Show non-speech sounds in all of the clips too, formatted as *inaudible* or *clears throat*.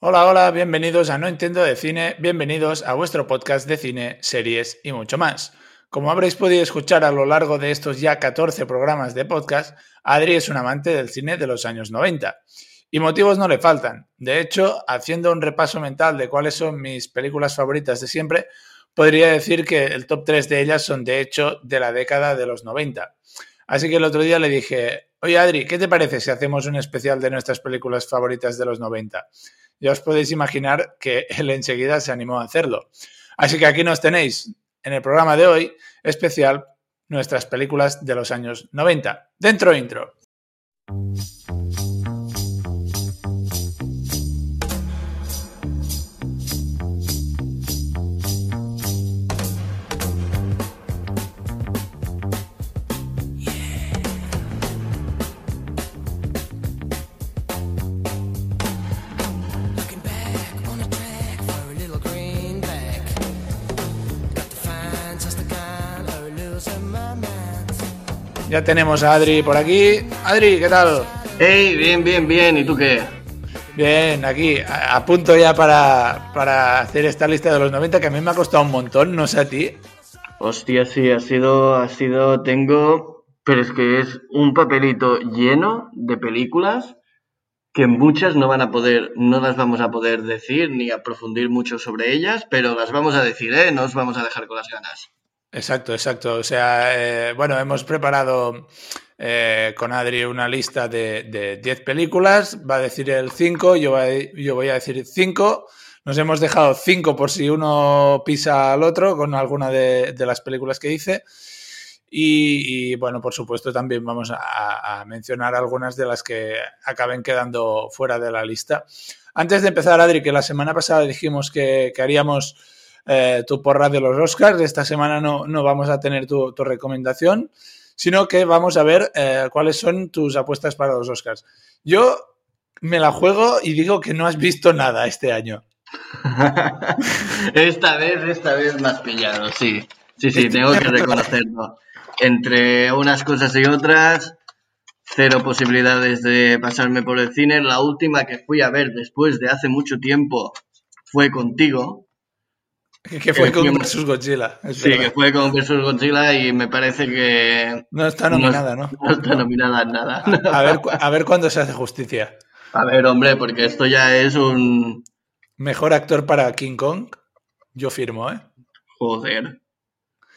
Hola, hola, bienvenidos a No Entiendo de Cine, bienvenidos a vuestro podcast de cine, series y mucho más. Como habréis podido escuchar a lo largo de estos ya 14 programas de podcast, Adri es un amante del cine de los años 90. Y motivos no le faltan. De hecho, haciendo un repaso mental de cuáles son mis películas favoritas de siempre, podría decir que el top 3 de ellas son de hecho de la década de los 90. Así que el otro día le dije, oye Adri, ¿qué te parece si hacemos un especial de nuestras películas favoritas de los 90? Ya os podéis imaginar que *laughs* él enseguida se animó a hacerlo. Así que aquí nos tenéis en el programa de hoy, especial nuestras películas de los años 90. Dentro intro. Ya tenemos a Adri por aquí. Adri, ¿qué tal? Hey, bien, bien, bien. ¿Y tú qué? Bien, aquí, a, punto ya para, para, hacer esta lista de los 90 que a mí me ha costado un montón, no sé a ti. Hostia, sí, ha sido, ha sido, tengo, pero es que es un papelito lleno de películas que muchas no van a poder, no las vamos a poder decir ni aprofundir mucho sobre ellas, pero las vamos a decir, ¿eh? No os vamos a dejar con las ganas. Exacto, exacto. O sea, eh, bueno, hemos preparado eh, con Adri una lista de 10 películas. Va a decir el 5, yo, yo voy a decir 5. Nos hemos dejado 5 por si uno pisa al otro con alguna de, las películas que hice. Y, bueno, por supuesto también vamos a, mencionar algunas de las que acaben quedando fuera de la lista. Antes de empezar, Adri, que la semana pasada dijimos que, que haríamos eh, tu porra de los Oscars. Esta semana no, no vamos a tener tu, recomendación, sino que vamos a ver eh, cuáles son tus apuestas para los Oscars. Yo me la juego y digo que no has visto nada este año. *laughs* esta vez, esta vez me has pillado, sí. Sí, sí, tengo que reconocerlo. Entre unas cosas y otras, cero posibilidades de pasarme por el cine. La última que fui a ver después de hace mucho tiempo fue contigo, *laughs* que fue con Versus Godzilla. Sí, que fue con Versus Godzilla y me parece que. No está nominada, ¿no? No, está nominada en nada. A, ver, a ver cuándo se hace justicia. A ver, hombre, porque esto ya es un. Mejor actor para King Kong. Yo firmo, ¿eh? Joder.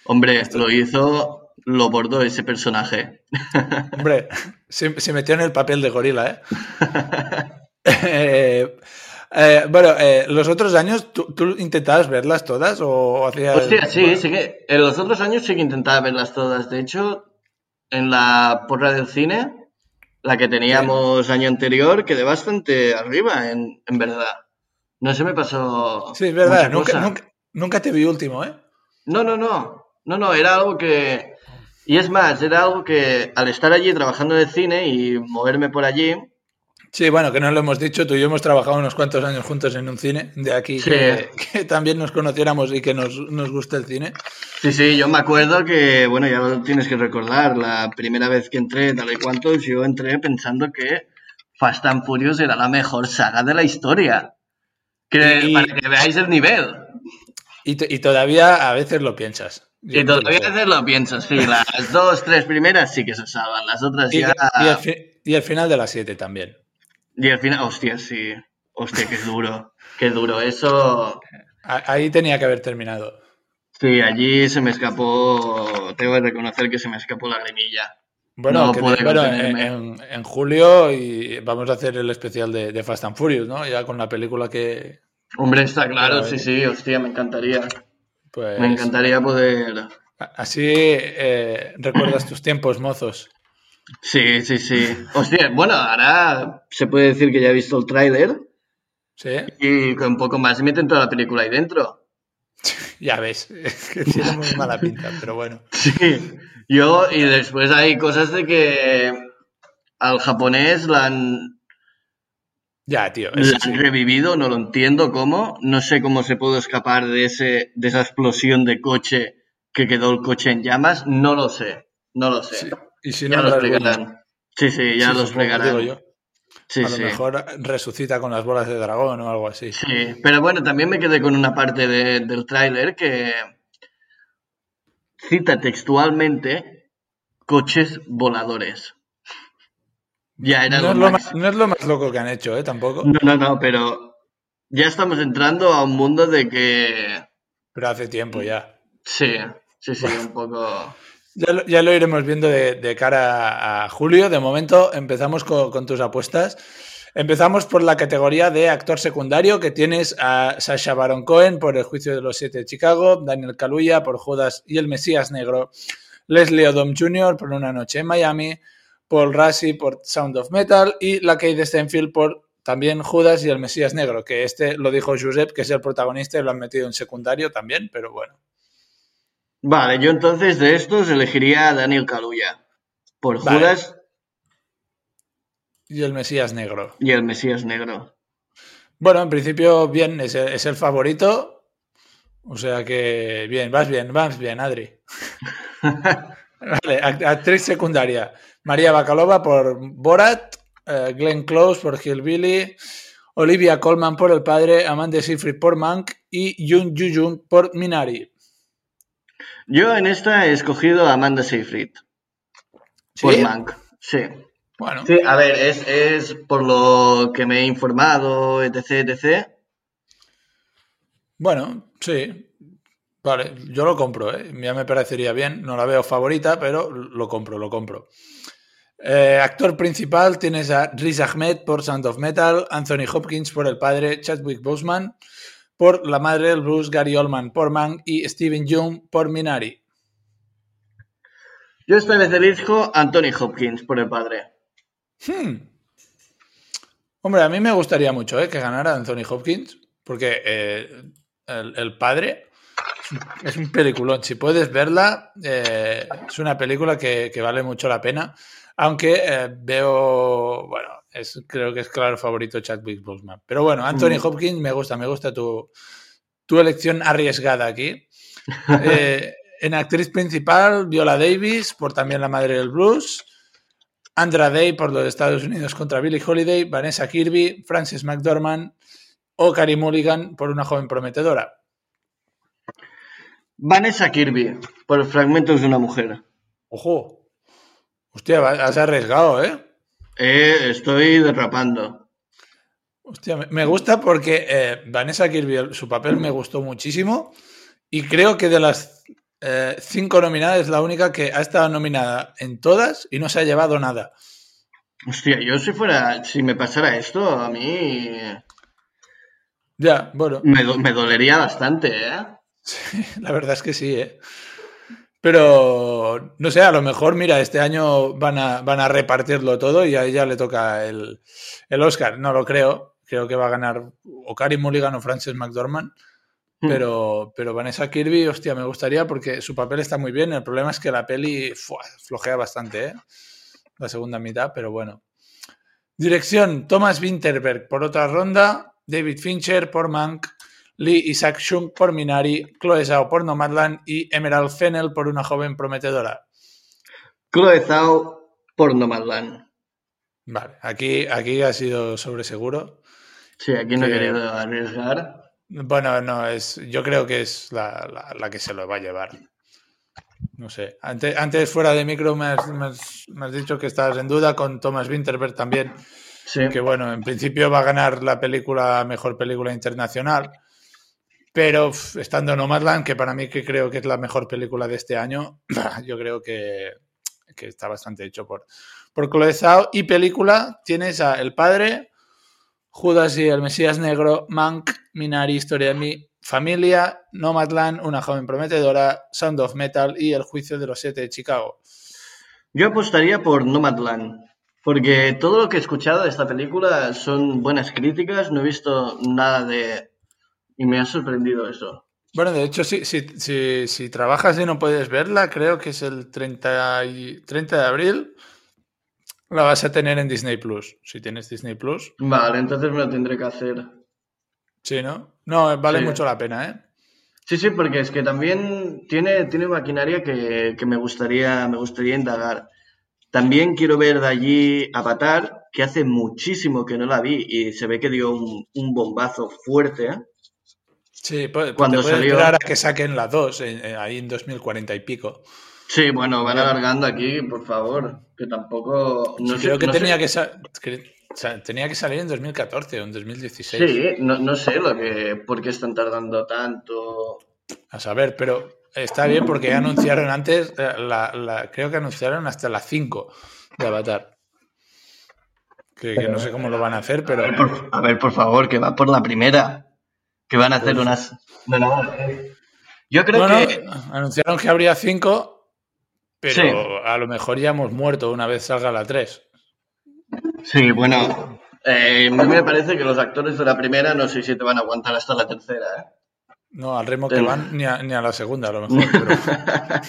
Hombre, lo hizo, lo bordó ese personaje. *laughs* Hombre, se, se metió en el papel de gorila, ¿eh? *laughs* eh eh, bueno, eh, los otros años, ¿tú, intentabas verlas todas o hacías...? Hostia, sí, sí que en los otros años sí que intentaba verlas todas. De hecho, en la porra del cine, la que teníamos año anterior, quedé bastante arriba, en, en, verdad. No se me pasó... Sí, es verdad, nunca, nunca, nunca, te vi último, ¿eh? No, no, no. No, no, era algo que... Y es más, era algo que al estar allí trabajando de cine y moverme por allí, Sí, bueno, que no lo hemos dicho, tú y yo hemos trabajado unos cuantos años juntos en un cine, de aquí que, también nos conociéramos y que nos, nos guste el cine. Sí, sí, yo me acuerdo que, bueno, ya lo tienes que recordar, la primera vez que entré, tal y cuantos, yo entré pensando que Fast and Furious era la mejor saga de la historia. Que, para que veáis el nivel. Y, y, todavía a veces lo piensas. y todavía a veces lo piensas, sí. Las dos, tres primeras sí que se salvan, las otras ya... Y el, final de las siete también. Y al final, hostia, sí. Hostia, qué duro. *laughs* Qué duro. Eso. Ahí tenía que haber terminado. Sí, allí se me escapó. Tengo que reconocer que se me escapó la grimilla. Bueno, en, julio y vamos a hacer el especial de, Fast and Furious, ¿no? Ya con la película que. Hombre, está claro, sí, sí, hostia, me encantaría. Pues... Me encantaría poder. Así eh, recuerdas tus tiempos mozos. Sí, sí, sí. Hostia, bueno, ahora se puede decir que ya he visto el tráiler. Sí. Y con un poco más meten toda la película ahí dentro. *laughs* ya ves, es que tiene muy mala pinta, pero bueno. Sí. Yo, y después hay cosas de que al japonés la han. Ya, tío. La han revivido, no lo entiendo cómo. No sé cómo se pudo escapar de, ese, de esa explosión de coche que quedó el coche en llamas. No lo sé. No lo sé. Y si no, ya lo Sí, sí, ya los lo explicarán. Sí, a lo sí. mejor resucita con las bolas de dragón o algo así. Sí, pero bueno, también me quedé con una parte de- del tráiler que cita textualmente coches voladores. Ya era No lo es, lo más, no es lo más loco que han hecho, ¿eh? Tampoco. No, no, no, pero ya estamos entrando a un mundo de que... Pero hace tiempo ya. Sí, sí, sí, un poco... Ya lo, iremos viendo de, cara a julio. De momento empezamos con, con tus apuestas. Empezamos por la categoría de actor secundario, que tienes a Sasha Baron Cohen por El juicio de los siete de Chicago, Daniel Kaluuya por Judas y el Mesías Negro, Leslie Odom Jr. por Una noche en Miami, Paul Rassi por Sound of Metal y la Kate Stenfield por también Judas y el Mesías Negro, que este lo dijo Josep, que es el protagonista y lo han metido en secundario también, pero bueno. Vale, yo entonces de estos elegiría a Daniel Kaluuya por Vale. Judas Y el Mesías Negro. y el Mesías Negro. Bueno, en principio, bien, es el, es el favorito. O sea que, bien, vas bien, vas bien, Adri. *laughs* Vale, act- actriz secundaria. María Bacalova por Borat, eh, Glenn Close por Hillbilly, Olivia Colman por El Padre, Amanda Seyfried por Mank y Yoon Joo-jung por Minari. Yo en esta he escogido a Amanda Seyfried por ¿Sí? Mank. Sí. Bueno, Sí, a ver, es, es por lo que me he informado, etc, etc. bueno, sí. Vale, yo lo compro, ¿eh? ya me parecería bien. No la veo favorita, pero lo compro, lo compro. Eh, actor principal tienes a Riz Ahmed por Sound of Metal, Anthony Hopkins por El Padre, Chadwick Boseman por La Madre del Blues, Gary Oldman por Mank y Steven Yeun por Minari. Yo esta vez elijo Anthony Hopkins por el padre. Hmm. Hombre, a mí me gustaría mucho ¿eh? que ganara Anthony Hopkins, porque eh, el, el Padre es un, es un peliculón. Si puedes verla, eh, es una película que, que vale mucho la pena. Aunque eh, veo, bueno, es, creo que es claro favorito Chadwick Boseman. Pero bueno, Anthony Mm. Hopkins me gusta, me gusta tu, tu elección arriesgada aquí. *laughs* Eh, en actriz principal, Viola Davis, por también La Madre del Blues. Andra Day por los Estados Unidos contra Billie Holiday, Vanessa Kirby, Frances McDormand o Carey Mulligan por una joven prometedora. Vanessa Kirby por Fragmentos de una mujer. Ojo. Hostia, has arriesgado, ¿eh? Eh, estoy derrapando. Hostia, me- gusta porque eh, Vanessa Kirby, su papel me gustó muchísimo y creo que de las eh, cinco nominadas es la única que ha estado nominada en todas y no se ha llevado nada. Hostia, yo si fuera, si me pasara esto, a mí Ya, bueno. me, do- me dolería bastante, ¿eh? *laughs* La verdad es que sí, ¿eh? Pero, no sé, a lo mejor, mira, este año van a, van a repartirlo todo y a ella le toca el, el Oscar. No lo creo. Creo que va a ganar o Carey Mulligan o Frances McDormand. Pero, pero Vanessa Kirby, hostia, me gustaría porque su papel está muy bien. El problema es que la peli ¡fua! flojea bastante, ¿eh? La segunda mitad, pero bueno. Dirección, Thomas Winterberg por otra ronda, David Fincher por Mank, Lee Isaac Chung por Minari, Chloe Zhao por Nomadland y Emerald Fennel por una joven prometedora. Chloe Zhao por Nomadland. Vale, aquí, aquí ha sido sobre seguro. Sí, aquí no he Que- querido arriesgar. Bueno, no, es, yo creo que es la, la- la que se lo va a llevar. No sé. Antes, antes fuera de micro me has, me has- me has dicho que estabas en duda con Thomas Winterberg también. Sí. que bueno, en principio va a ganar la película mejor película internacional, pero estando Nomadland, que para mí que creo que es la mejor película de este año, *clears throat* yo creo que, que está bastante hecho por, por Chloe. Y película, tienes a El Padre, Judas y el Mesías Negro, Mank, Minari, Historia de mi familia, Nomadland, Una joven prometedora, Sound of Metal y El juicio de los siete de Chicago. Yo apostaría por Nomadland. Porque todo lo que he escuchado de esta película son buenas críticas, no he visto nada de... Y me ha sorprendido eso. Bueno, de hecho, si, si, si, si trabajas y no puedes verla, creo que es el 30, y- 30 de abril, la vas a tener en Disney Plus. Si tienes Disney Plus. Vale, entonces me lo tendré que hacer. Sí, ¿no? No, vale Sí. mucho la pena, ¿eh? Sí, sí, porque es que también tiene, tiene maquinaria que, que me gustaría, me gustaría indagar. También quiero ver de allí Avatar, que hace muchísimo que no la vi y se ve que dio un, un bombazo fuerte. ¿eh? Sí, pues, Cuando te puedes salió- esperar a que saquen las dos, eh, eh, ahí en 2040 y pico. Sí, bueno, van alargando aquí, por favor, que tampoco... No Sí, sé, creo que no tenía sé- que, que sa- tenía que salir en 2014 o en 2016. Sí, no, no sé lo que, por qué están tardando tanto. A saber, pero está bien porque ya anunciaron antes, eh, la, la- creo que anunciaron hasta la 5 de Avatar. Que, que no sé cómo lo van a hacer, pero... A ver, por, a ver, por favor, que va por la primera. Que van a hacer Pues- unas... No, no, eh. Yo creo Bueno, que... anunciaron que habría 5, pero Sí. a lo mejor ya hemos muerto una vez salga la 3. Sí, bueno, eh, a mí me parece que los actores de la primera no sé si te van a aguantar hasta la tercera, ¿eh? No, al ritmo que van, ni a, ni a la segunda a lo mejor. Pero, *laughs*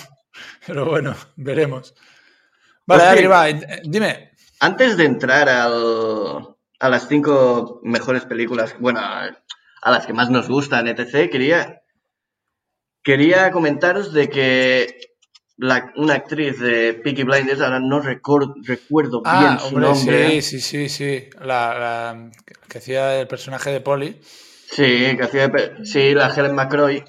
pero bueno, veremos. Vale, Pues sí. Adri, va, eh, dime. Antes de entrar al- a las cinco mejores películas, bueno, a las que más nos gustan, etc., quería, quería comentaros de que la- una actriz de Peaky Blinders, ahora no recuerdo bien Ah, su hombre, nombre. sí, sí, sí, sí. La, la- que hacía el personaje de Polly. Sí, que hacía de sí, la Helen McCroy,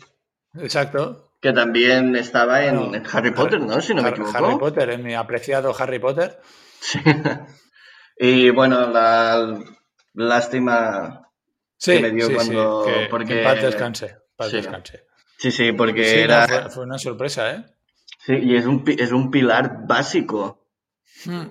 Exacto. que también estaba en, Bueno, en Harry Potter, ¿no? Si no me equivoco. Harry Potter, en mi apreciado Harry Potter. Sí. *laughs* Y bueno, la lástima Sí, que me dio sí, cuando. sí, que, porque, que en paz descanse. paz sí. descanse. Sí, sí, porque Sí, no, era. fue, fue una sorpresa, ¿eh? Sí, y es un, es un pilar básico. Hmm.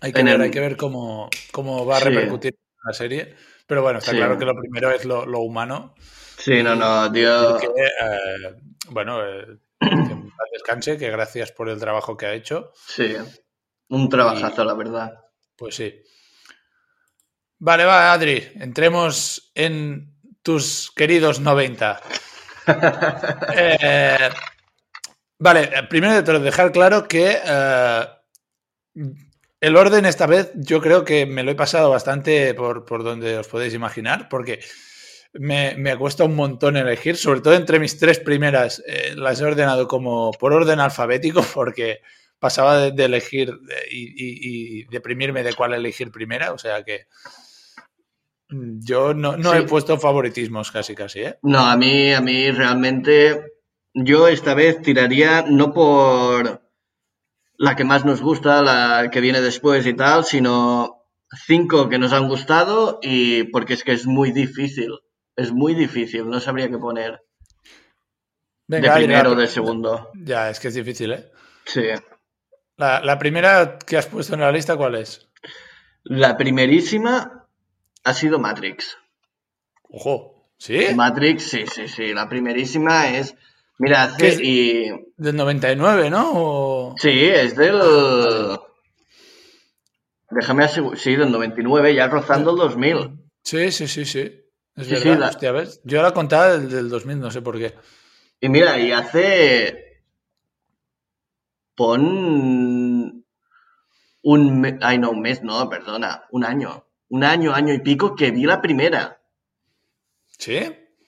Hay que En ver, el- hay que ver cómo, cómo va a Sí. repercutir la serie. Pero bueno, está Sí. claro que lo primero es lo, lo humano. Sí, no, no, tío. Que, eh, bueno, eh, que en paz descanse, que gracias por el trabajo que ha hecho. Sí, un trabajazo, la verdad. Pues sí. Vale, va, Adri, entremos en tus queridos 90. *laughs* Eh, vale, primero de todo, dejar claro que eh, el orden esta vez yo creo que me lo he pasado bastante por, por donde os podéis imaginar, porque me, me cuesta un montón elegir, sobre todo entre mis tres primeras, eh, las he ordenado como por orden alfabético, *laughs* porque pasaba de, de elegir y, y- y deprimirme de cuál elegir primera, o sea que yo no, no Sí. he puesto favoritismos casi casi, ¿eh? No, a mí, a mí realmente. Yo esta vez tiraría no por la que más nos gusta, la que viene después y tal, sino cinco que nos han gustado y porque es que es muy difícil. Es muy difícil, no sabría qué poner. Venga, de primero o de segundo. Ya, es que es difícil, ¿eh? Sí. La, la primera que has puesto en la lista, ¿cuál es? La primerísima ha sido Matrix. Ojo, ¿sí? Matrix, sí, sí, sí. La primerísima es. Mira, hace. ¿Qué es? Y. Del 99, ¿no? O- Sí, es del. Déjame asegurar. Sí, del 99, ya rozando el 2000. Sí, sí, sí, sí. Es Sí, sí, verdad, la- hostia, ¿ves? Yo la contaba del, del 2000, no sé por qué. Y mira, y hace. Pon. Un. Ay, no, un mes, no, perdona. Un año. Un año, año y pico que vi la primera. ¿Sí?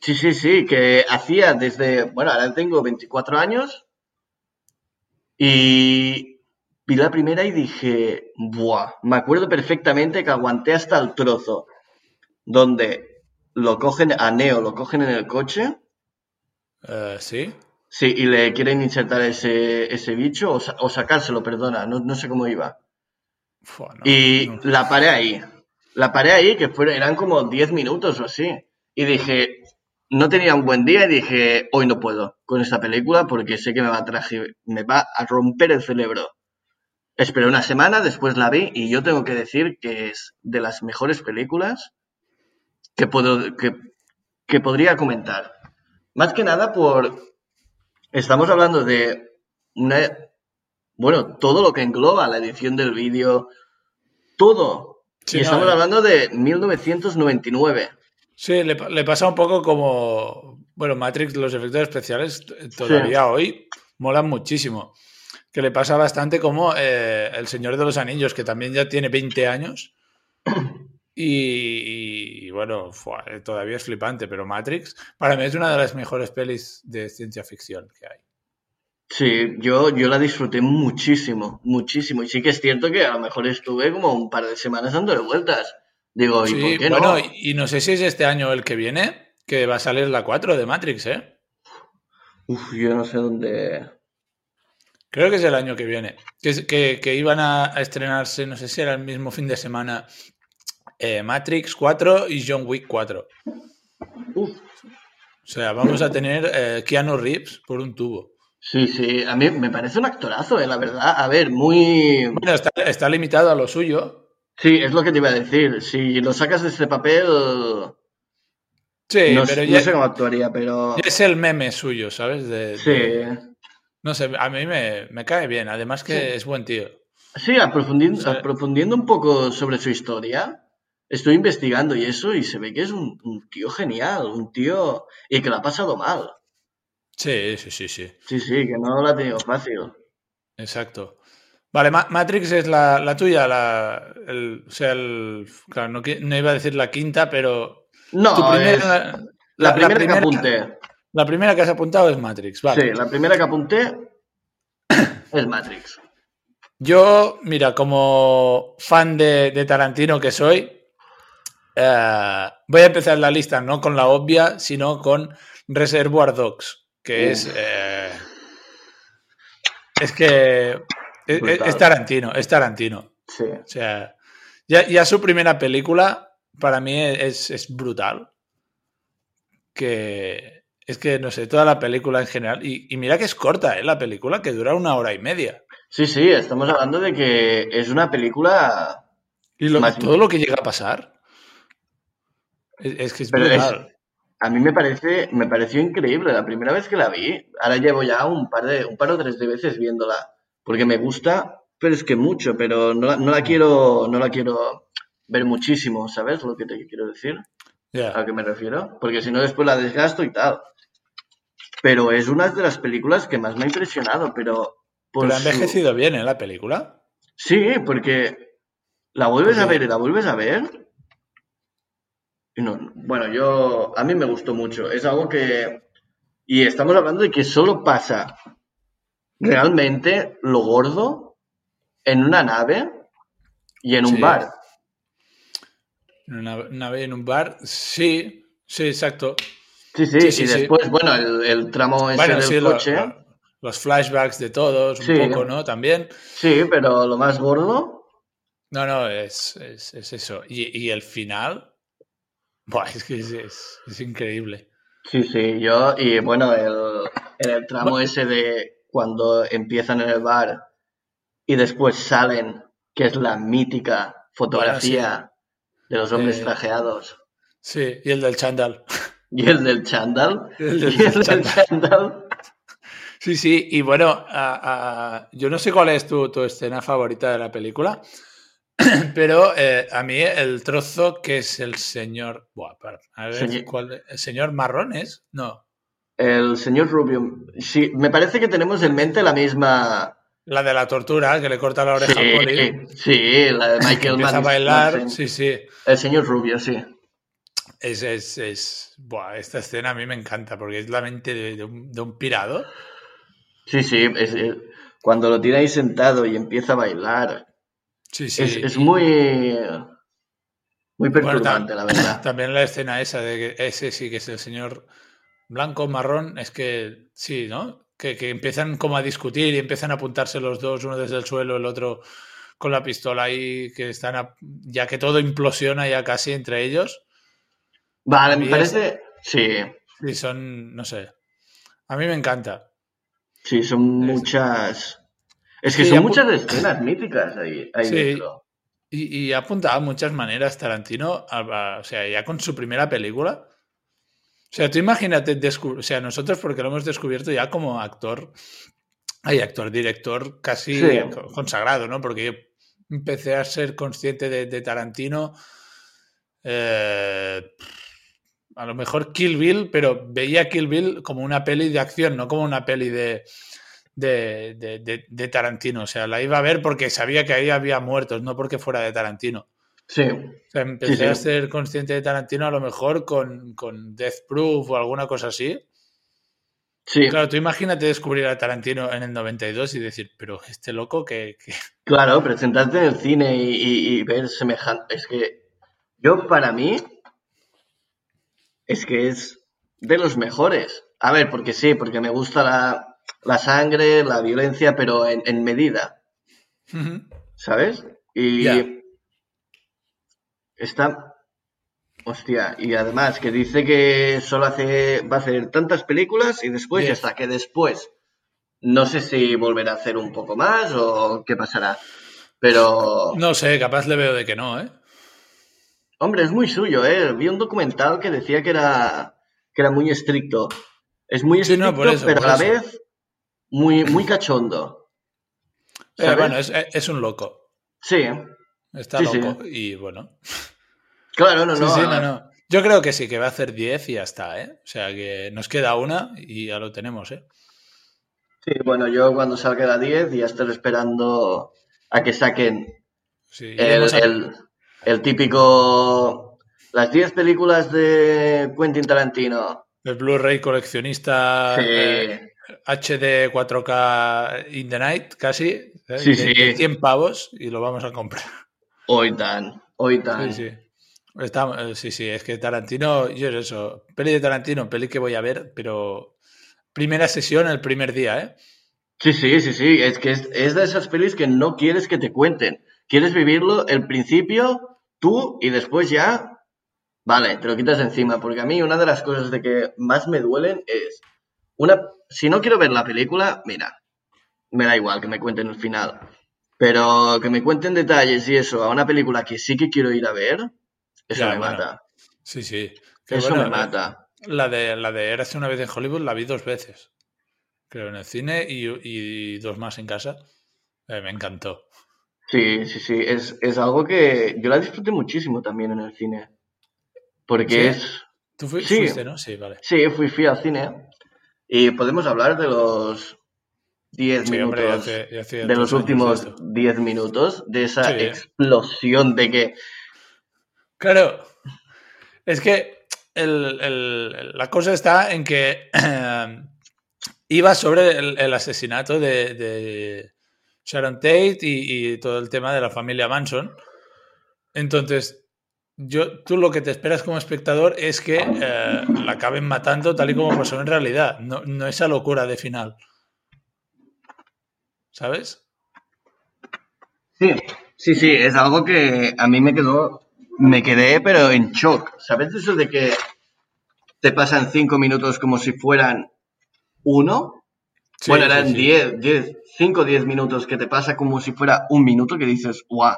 Sí, sí, sí, que hacía desde, bueno, ahora tengo 24 años y vi la primera y dije, buah, me acuerdo perfectamente que aguanté hasta el trozo donde lo cogen a Neo, lo cogen en el coche, Eh, sí. sí, y le quieren insertar ese, ese bicho o, sa- o sacárselo, perdona, no, no sé cómo iba. Fua, no, Y no. la paré ahí. La paré ahí, que fueron, eran como 10 minutos o así. Y dije, no tenía un buen día y dije, hoy no puedo con esta película porque sé que me va a, traje- me va a romper el cerebro. Esperé una semana, después la vi y yo tengo que decir que es de las mejores películas que, puedo, que, que podría comentar. Más que nada por... Estamos hablando de una... Bueno, todo lo que engloba la edición del vídeo, todo. Sí, y estamos eh. hablando de 1999. Sí, le, pa- le pasa un poco como. Bueno, Matrix, los efectos especiales t- todavía hoy molan muchísimo. Que le pasa bastante como eh, El Señor de los Anillos, que también ya tiene 20 años. *coughs* Y, y, bueno, eh, todavía es flipante, pero Matrix para mí es una de las mejores pelis de ciencia ficción que hay. Sí, yo, yo la disfruté muchísimo, muchísimo. Y sí que es cierto que a lo mejor estuve como un par de semanas dándole vueltas. Digo, ¿y Sí, por qué bueno, no? y y no sé si es este año o el que viene, que va a salir la 4 de Matrix, ¿eh? Uf, yo no sé dónde. Creo que es el año que viene. Que, que, que iban a, a estrenarse, no sé si era el mismo fin de semana, eh, Matrix 4 y John Wick 4. Uf, O sea, vamos a tener eh, Keanu Reeves por un tubo. Sí, sí, a mí me parece un actorazo, eh, la verdad. A ver, muy... Bueno, está, está limitado a lo suyo. Sí, es lo que te iba a decir. Si lo sacas de este papel, Sí, no, pero no ya, sé cómo actuaría, pero... es el meme suyo, ¿sabes? De, Sí, de- no sé, a mí me, me cae bien. Además que Sí. es buen tío. sí, aprofundiendo, Sí. aprofundiendo un poco sobre su historia, estoy investigando y eso, y se ve que es un, un tío genial, un tío... y que lo ha pasado mal. Sí, sí, sí, sí. Sí, sí, que no lo ha tenido fácil. Exacto. Vale, Ma- Matrix es la, la tuya, la, el, o sea, el, claro, no, iba a decir la quinta, pero No, tu es primera, la, primera que apunté. la primera que has apuntado es Matrix, vale. Sí, la primera que apunté es Matrix. Yo, mira, como fan de, de Tarantino que soy, eh, voy a empezar la lista no con la obvia, sino con Reservoir Dogs, que es... Eh, es que es, Brutal. es Tarantino, es Tarantino. Sí. O sea, ya, ya su primera película para mí es, es brutal. Que es que, no sé, toda la película en general. Y, y mira que es corta, ¿eh? La película, que dura una hora y media. Sí, sí, estamos hablando de que es una película, Y lo- Más- todo lo que llega a pasar. Es, es que es pero es, brutal. A mí me parece, me pareció increíble la primera vez que la vi. Ahora llevo ya un par de, un par o tres de veces viéndola, porque me gusta, pero es que mucho, pero no la, no la quiero, no la quiero ver muchísimo, ¿sabes lo que te quiero decir? ¿A qué me refiero? Porque si no después la desgasto y tal. Pero es una de las películas que más me ha impresionado, pero por Pero ha su- envejecido bien, ¿eh? La película. Sí, porque la vuelves a Porque- ver y la vuelves a ver. Y no, bueno, yo a mí me gustó mucho. Es algo que y estamos hablando de que solo pasa realmente lo gordo en una nave y en un Sí. bar. En una nave en un bar. Sí, sí, exacto. Sí, sí, Sí, y sí. después, bueno, el, el tramo ese Bueno, del lo- coche. lo- los flashbacks de todos, un poco, ¿no? También. Sí, pero lo más gordo. No, no, es, es, es eso. Y, y el final. Buah, es que es, es- es increíble. Sí, sí, yo, y bueno, el, en el tramo ese de cuando empiezan en el bar y después salen, que es la mítica fotografía de los hombres Eh, trajeados. Sí, y el del chandal. *laughs* Y el del chándal. *laughs* El Y el del chándal. chándal. Sí, sí, y bueno, a- yo no sé cuál es tu, tu escena favorita de la película, *coughs* pero eh, a mí el trozo que es el señor. Buah, a ver, Señor- ¿cuál- ¿El señor marrones? No. El señor Rubio. Sí, me parece que tenemos en mente la misma. La de la tortura, que le corta la oreja a Poli. Sí, sí, la de *laughs* Michael Empieza a bailar. Sí, sí. El señor Rubio, sí. Es, es, es- buah, esta escena a mí me encanta porque es la mente de, de un, de un pirado. Sí, sí, es- cuando lo tiene ahí sentado y empieza a bailar. Sí, sí. es, muy. Muy perturbante, la verdad. *clears throat* También la escena esa de que ese sí que es el señor blanco marrón, es que sí, ¿no? Que, que empiezan como a discutir y empiezan a apuntarse los dos, uno desde el suelo, el otro con la pistola ahí, que están a- ya que todo implosiona ya casi entre ellos. Vale, me parece. Sí, Y son, no sé. A mí me encanta. sí, son muchas. Es que Sí, son muchas escenas míticas ahí, ahí Sí. dentro. Y, y ha apuntado de muchas maneras Tarantino, a- a- o sea, ya con su primera película. O sea, tú imagínate, o sea, nosotros porque lo hemos descubierto ya como actor, hay actor, director casi Sí. consagrado, ¿no? Porque yo empecé a ser consciente de, de Tarantino, eh, a lo mejor Kill Bill, pero veía Kill Bill como una peli de acción, no como una peli de, de, de- de- de Tarantino. O sea, la iba a ver porque sabía que ahí había muertos, no porque fuera de Tarantino. Sí, O sea, empecé Sí, sí. a ser consciente de Tarantino a lo mejor con, con Death Proof o alguna cosa así. Sí, Claro, tú imagínate descubrir a Tarantino en el 92 y decir, pero este loco que... que- *laughs* claro, presentarte en el cine y, y- y ver semejante. Es que yo, para mí, es que es de los mejores. A ver, porque sí, porque me gusta la, la sangre, la violencia, pero en, en medida, ¿sabes? Y Ya. está. Hostia, y además que dice que solo hace, va a hacer tantas películas y después ya Diez. está, que después no sé si volverá a hacer un poco más o qué pasará. Pero, No sé, capaz le veo de que no, ¿eh? hombre, es muy suyo, ¿eh? Vi un documental que decía que era, que era muy estricto. Es muy Sí, estricto, no, por eso, pero a la vez muy, muy cachondo. Eh, bueno, es, es un loco. Sí, Está Sí, sí. loco y bueno. claro, no, no. sí, no, no. Yo creo que sí, que va a hacer 10 y ya está, ¿eh? O sea que nos queda una y ya lo tenemos, ¿eh? Sí, bueno, yo cuando salga la 10 ya estaré esperando a que saquen a- el- el típico... Las 10 películas de Quentin Tarantino. el Blu-ray coleccionista Sí, eh, HD 4K in the night, casi. ¿eh? Sí, de, sí. de 100 pavos y lo vamos a comprar. hoy tan, hoy tan. Sí, sí. Está- eh, sí, sí, es que Tarantino, yo es eso. Peli de Tarantino, peli que voy a ver, pero primera sesión el primer día, ¿eh? Sí, sí, sí, sí, es que es, es de esas pelis que no quieres que te cuenten. Quieres vivirlo el principio, tú, y después ya, vale, te lo quitas encima. Porque a mí una de las cosas de que más me duelen es, una, si no quiero ver la película, mira, me da igual que me cuenten el final. Pero que me cuenten detalles y eso a una película que sí que quiero ir a ver, eso Ya, me bueno, mata. Sí, sí. Eso me mata. La de, la de Érase una vez en Hollywood la vi dos veces. Creo en el cine y, y dos más en casa. Eh, me encantó. Sí, sí, sí, es, es algo que yo la disfruté muchísimo también en el cine. Porque ¿Sí? es... ¿Tú fui- Sí. fuiste, no? Sí, vale. Sí, fui, fui al cine y podemos hablar de los 10 Sí, hombre, ya minutos, hace- ya hacía de los últimos de esto. 10 minutos, de esa Sí. explosión de que... Claro, es que el- el- la cosa está en que *clears throat* iba sobre el, el asesinato de, de Sharon Tate y, y todo el tema de la familia Manson. Entonces, yo, tú lo que te esperas como espectador es que eh, la acaben matando tal y como pasó en realidad, no, no esa locura de final. ¿Sabes? Sí, sí, sí, es algo que a mí me quedó, me quedé pero en shock. ¿Sabes eso de que te pasan 5 minutos como si fueran uno? Sí, bueno, eran sí. 10, 10, 5 o 10 minutos que te pasa como si fuera un minuto que dices, guau,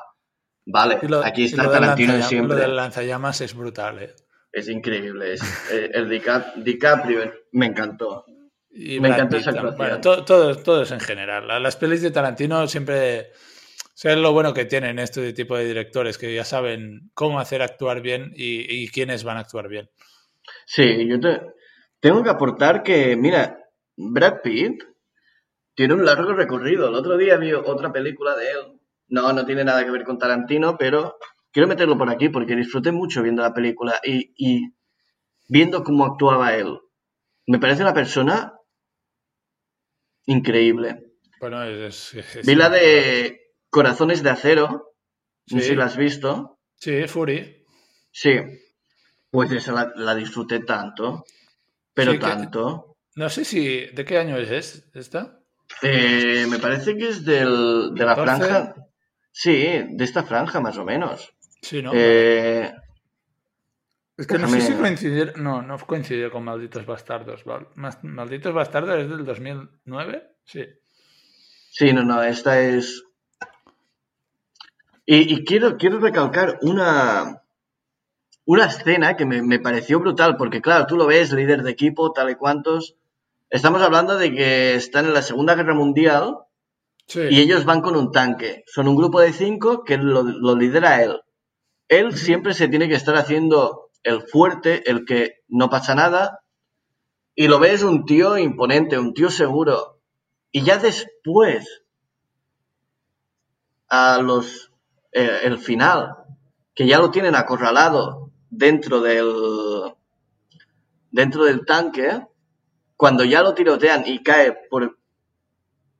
vale, lo- aquí está Tarantino de siempre. Lo del lanzallamas es brutal, ¿eh? Es increíble. es- eh, el Dica- DiCaprio me encantó. Y Me encantó esa actuación. Bueno, todo, todo, todos en general. La- Las pelis de Tarantino siempre. ¿Sabes lo bueno que tienen este tipo de directores? Que ya saben cómo hacer actuar bien y, y quiénes van a actuar bien. Sí, yo te- tengo que aportar que, mira, Brad Pitt tiene un largo recorrido. El otro día vi otra película de él. No, no tiene nada que ver con Tarantino, pero quiero meterlo por aquí porque disfruté mucho viendo la película y, y viendo cómo actuaba él. Me parece una persona increíble. Bueno, es. es- es- Vi la de Corazones de Acero, no sé Sí. si la has visto. Sí, Fury. Sí, pues esa la, la disfruté tanto, pero Sí, que- tanto. No sé si. ¿De qué año es esta? Eh, me parece que es del, de la 14. franja. Sí, de esta franja más o menos. Sí, ¿no? Eh, es que no sé si coincidir. No, no coincidió con Malditos Bastardos. Malditos Bastardos es del 2009. Sí. sí, no, no, esta es. Y, y quiero, quiero recalcar una, una escena que me, me pareció brutal, porque claro, tú lo ves, líder de equipo, tal y cuantos. Estamos hablando de que están en la Segunda Guerra Mundial Sí. y ellos van con un tanque. Son un grupo de cinco que lo, lo lidera él. Él siempre se tiene que estar haciendo el fuerte, el que no pasa nada. Y lo ves un tío imponente, un tío seguro. Y ya después, a los eh, el final, que ya lo tienen acorralado dentro del dentro del tanque, cuando ya lo tirotean y cae por,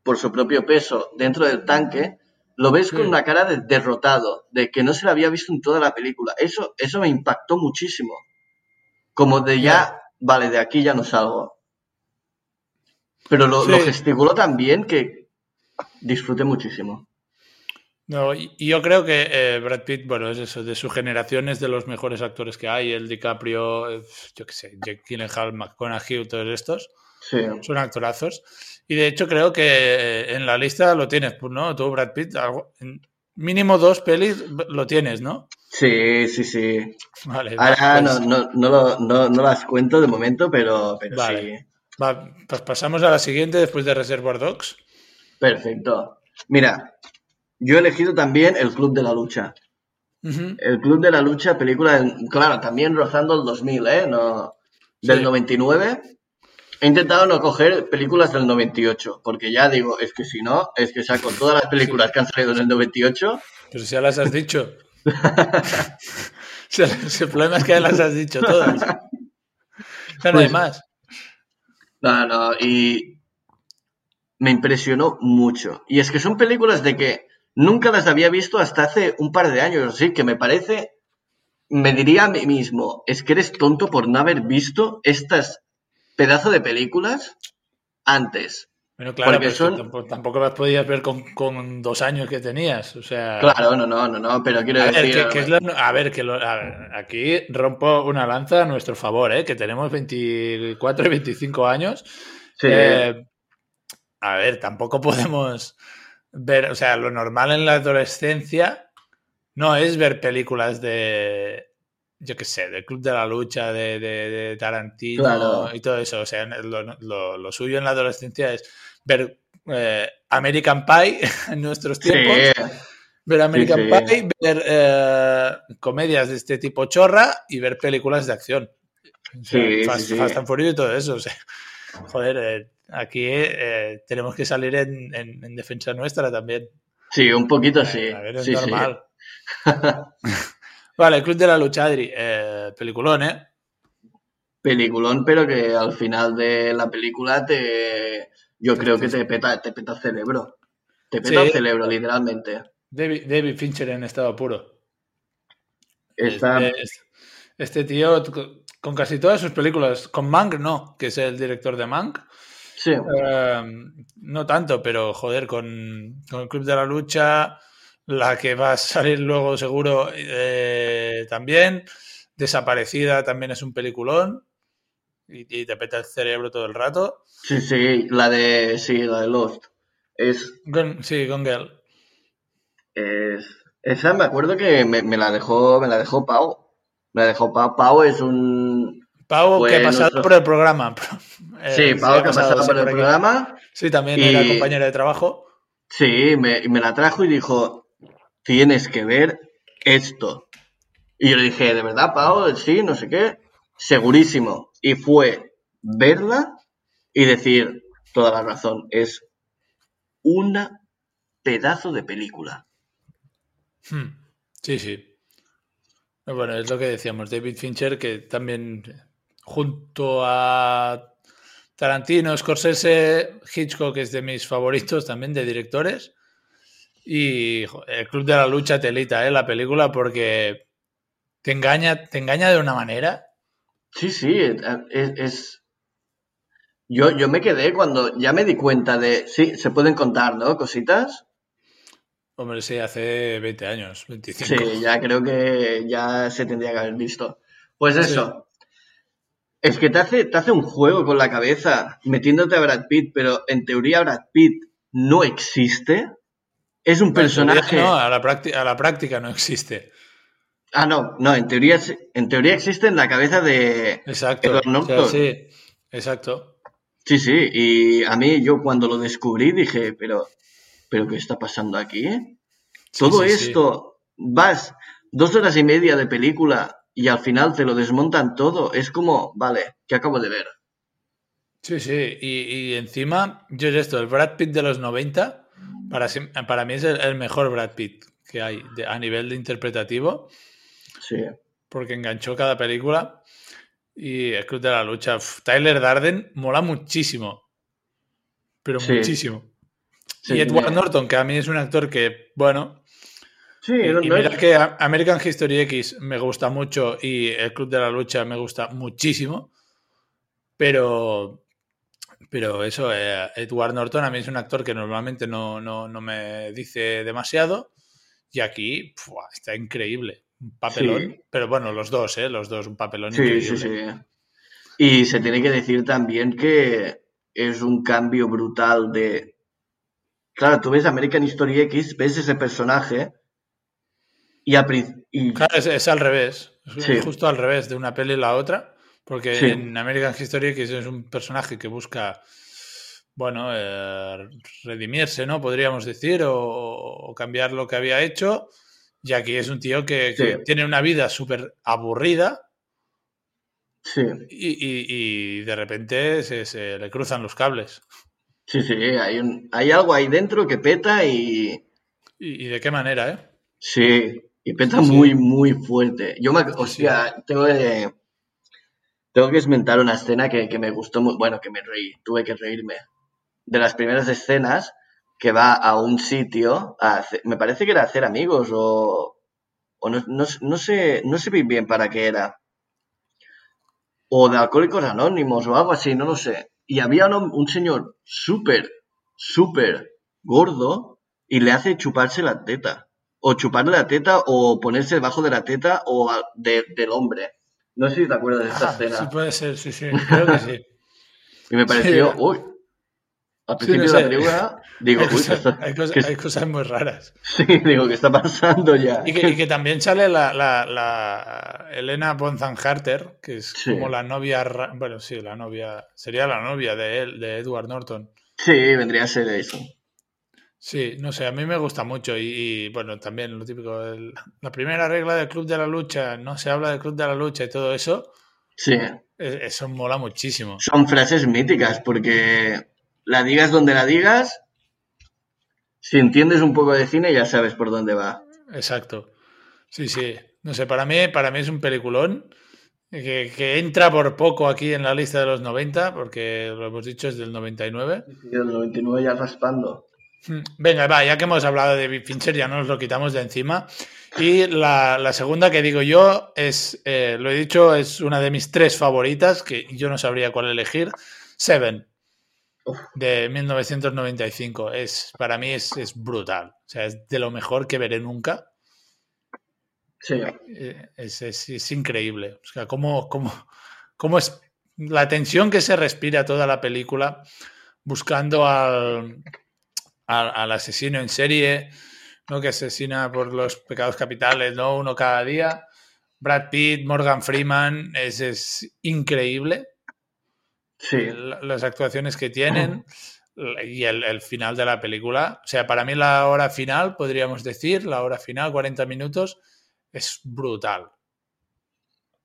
por su propio peso dentro del tanque, lo ves con una cara de derrotado, de que no se lo había visto en toda la película. Eso, eso me impactó muchísimo. Como de ya, vale, de aquí ya no salgo. Pero lo, lo Sí. gesticuló tan bien que disfruté muchísimo. No, y y yo creo que eh, Brad Pitt, bueno, es eso, de su generación es de los mejores actores que hay. El DiCaprio, eh, yo qué sé, Jake Gyllenhaal, McConaughey, todos estos, Sí. son actorazos. Y de hecho creo que eh, en la lista lo tienes, pues, ¿no? Tú, Brad Pitt, algo- mínimo dos pelis lo tienes, ¿no? Sí, sí, sí. Vale, Ahora pues- no, no, no, lo- no, no las cuento de momento, pero, pero Vale. sí. Va, pues pasamos a la siguiente después de Reservoir Dogs. Perfecto. Mira, yo he elegido también El Club de la Lucha. El Club de la Lucha, película, en- claro, también rozando el 2000, ¿eh? No, del Sí. 99. He intentado no coger películas del 98, porque ya digo, es que si no, es que saco todas las películas que han salido en el 98. Pero si ya las has dicho. *laughs* El problema es que ya las has dicho todas. Ya no hay Pues- más. No, no, y me impresionó mucho. Y es que son películas de que nunca las había visto hasta hace un par de años, así que me parece, me diría a mí mismo, es que eres tonto por no haber visto estas pedazo de películas antes. Bueno, claro, Porque pero son- tampoco, tampoco las podías ver con, con dos años que tenías. O sea, Claro, no, no, no, no, pero quiero a ver, decir... que, que es lo- a ver, que lo- a ver, aquí rompo una lanza a nuestro favor, ¿eh? que tenemos 24 y 25 años. sí, Eh, a ver, tampoco podemos ver, o sea, lo normal en la adolescencia no es ver películas de, yo qué sé, del Club de la Lucha, de, de- de Tarantino Claro. y todo eso. O sea, lo, lo- lo suyo en la adolescencia es ver eh, American Pie *laughs* en nuestros sí, tiempos, ver American sí. Pie, ver eh, comedias de este tipo chorra y ver películas de acción. O sea, Sí, Fast, sí, sí. Fast and Furious y todo eso. o sea, *laughs* joder, eh, aquí eh, tenemos que salir en, en- en defensa nuestra también. sí, un poquito sí. A ver, es sí, sí. normal. *laughs* vale, Club de la Lucha, Adri. Eh, peliculón, ¿eh? Peliculón, pero que al final de la película te... Yo creo que te peta, te peta el cerebro. Te peta Sí. el cerebro, literalmente. David, David Fincher en estado puro. Está... Este, este tío, con- con casi todas sus películas, con Mank no, que es el director de Mank, Sí, Eh, no tanto, pero joder, con, con el Club de la Lucha, la que va a salir luego seguro eh, también, Desaparecida también es un peliculón y, y te peta el cerebro todo el rato. sí, sí, la de... Sí, la de Lost. Es... Sí, Gone Girl. es... Esa me acuerdo que me, me la dejó me la dejó Pau. Me la dejó Pau. Pau es un... Pau, que ha pasado nuestro- por el programa. *laughs* Sí, Pau que ha pasado por el programa. Sí, también Y- era compañera de trabajo. Sí, me, me la trajo y dijo, tienes que ver esto. Y yo le dije, ¿de verdad, Pau? Sí, no sé qué. Segurísimo. Y fue verla y decir, toda la razón, es una pedazo de película. Hmm, Sí, sí. Bueno, es lo que decíamos, David Fincher, que también junto a Tarantino, Scorsese, Hitchcock es de mis favoritos también de directores. Y el Club de la Lucha telita, ¿eh? La película, porque te engaña, te engaña de una manera. Sí, sí, es... es- Yo, yo me quedé cuando ya me di cuenta de, sí, se pueden contar, ¿no? Cositas. Hombre, sí, hace 20 años, 25. Sí, ya creo que ya se tendría que haber visto. Pues eso. Es que te hace, te hace un juego con la cabeza metiéndote a Brad Pitt, pero en teoría Brad Pitt no existe. Es un personaje. No, a la, práctica, a la práctica no existe. Ah, no, no, en teoría, en teoría existe en la cabeza de. Exacto. O sea, sí, exacto. Sí, sí, y a mí yo cuando lo descubrí dije, pero, pero ¿qué está pasando aquí? Todo sí, sí. esto, vas dos horas y media de película y al final te lo desmontan todo. Es como, vale, que acabo de ver. Sí, sí, y, y encima, yo es esto, el Brad Pitt de los 90, para, mí es el, el mejor Brad Pitt que hay de- a nivel de interpretativo, Sí, porque enganchó cada película. y el Club de la Lucha. Uf, Tyler Darden mola muchísimo. Pero Sí. muchísimo. Sí, y Edward Norton, que a mí es un actor que, bueno, Sí, y, no- y no mira que American History X me gusta mucho y el Club de la Lucha me gusta muchísimo, pero, pero eso, eh, Edward Norton a mí es un actor que normalmente no, no, no me dice demasiado y aquí está increíble, un papelón, Sí. pero bueno, los dos, ¿eh? los dos, un papelón Sí, increíble. sí, sí. Y se tiene que decir también que es un cambio brutal de... Claro, tú ves American History X, ves ese personaje y, a y- Claro, es, es al revés, es Sí. justo al revés de una peli a la otra, porque Sí. en American History X es un personaje que busca, bueno, eh, redimirse, ¿no? Podríamos decir, o, o cambiar lo que había hecho, y aquí es un tío que, que Sí. tiene una vida súper aburrida sí, y, y- y de repente se, se le cruzan los cables. sí, sí, hay, un, hay algo ahí dentro que peta y... ¿Y, y de qué manera, eh? Sí, y peta Sí, muy, muy fuerte. Yo me... Hostia, tengo que... Tengo que esmentar una escena que, me gustó muy... Bueno, que me reí, tuve que reírme. De las primeras escenas que va a un sitio, a hacer- me parece que era hacer amigos o... o no, no, sé, no sé bien para qué era. O de Alcohólicos Anónimos o algo así, no lo sé. Y había un, un señor súper, súper gordo y le hace chuparse la teta. O chuparle la teta o ponerse debajo de la teta o del hombre. No sé si te acuerdas de esta Ah, escena. sí puede ser, sí, sí, creo que sí. *laughs* Y me pareció, Sí. uy. Al Sí, principio de la película, digo, Hay uy, ¿qué cosas, está, hay cosas- qué- hay cosas muy raras. *laughs* sí, digo, ¿qué está pasando ya? Y que, y que también sale la, la, la Elena Bonham Carter, que es Sí. como la novia, bueno, sí, la novia, sería la novia de él, de Edward Norton. Sí, vendría a ser eso. Sí, no sé, a mí me gusta mucho y, y, bueno, también lo típico, el- la primera regla del Club de la Lucha, no se habla del Club de la Lucha y todo eso, Sí. e- eso mola muchísimo. Son frases míticas porque la digas donde la digas, si entiendes un poco de cine ya sabes por dónde va. Exacto. Sí, sí. No sé, para mí, para mí es un peliculón que, que entra por poco aquí en la lista de los 90, porque lo hemos dicho es del 99. Y el 99 ya raspando. Mm, Venga, va, ya que hemos hablado de David Fincher, ya nos lo quitamos de encima. Y la, la segunda que digo yo es, eh, lo he dicho, es una de mis tres favoritas, que yo no sabría cuál elegir. Seven, de 1995. Es, para mí es, es brutal. O sea, es de lo mejor que veré nunca. Sí. Eh, Es, es- es increíble. O sea, cómo, cómo, cómo es la tensión que se respira toda la película buscando al, al, al asesino en serie, ¿no? que asesina por los pecados capitales, ¿no? uno cada día. Brad Pitt, Morgan Freeman, es, es increíble Sí. la- las actuaciones que tienen y el, el final de la película. O sea, para mí la hora final, podríamos decir, la hora final, 40 minutos, es brutal.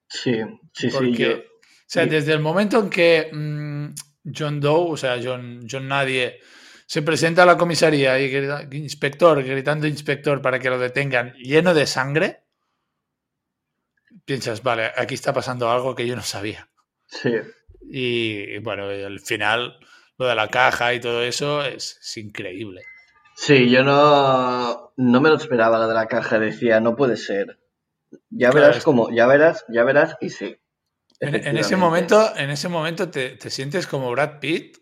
Sí, sí, sí. Yo, o sea, desde el momento en que mm, John Doe, o sea, John, John Nadie, se presenta a la comisaría y grita, inspector, gritando inspector para que lo detengan, lleno de sangre, piensas, vale, aquí está pasando algo que yo no sabía. sí. Y bueno, el final, lo de la caja y todo eso, es, es increíble. Sí, yo no, no me lo esperaba la de la caja, decía, no puede ser. Ya Claro, verás es- cómo, ya verás, ya verás, y sí. En, en ese momento, en ese momento te, te sientes como Brad Pitt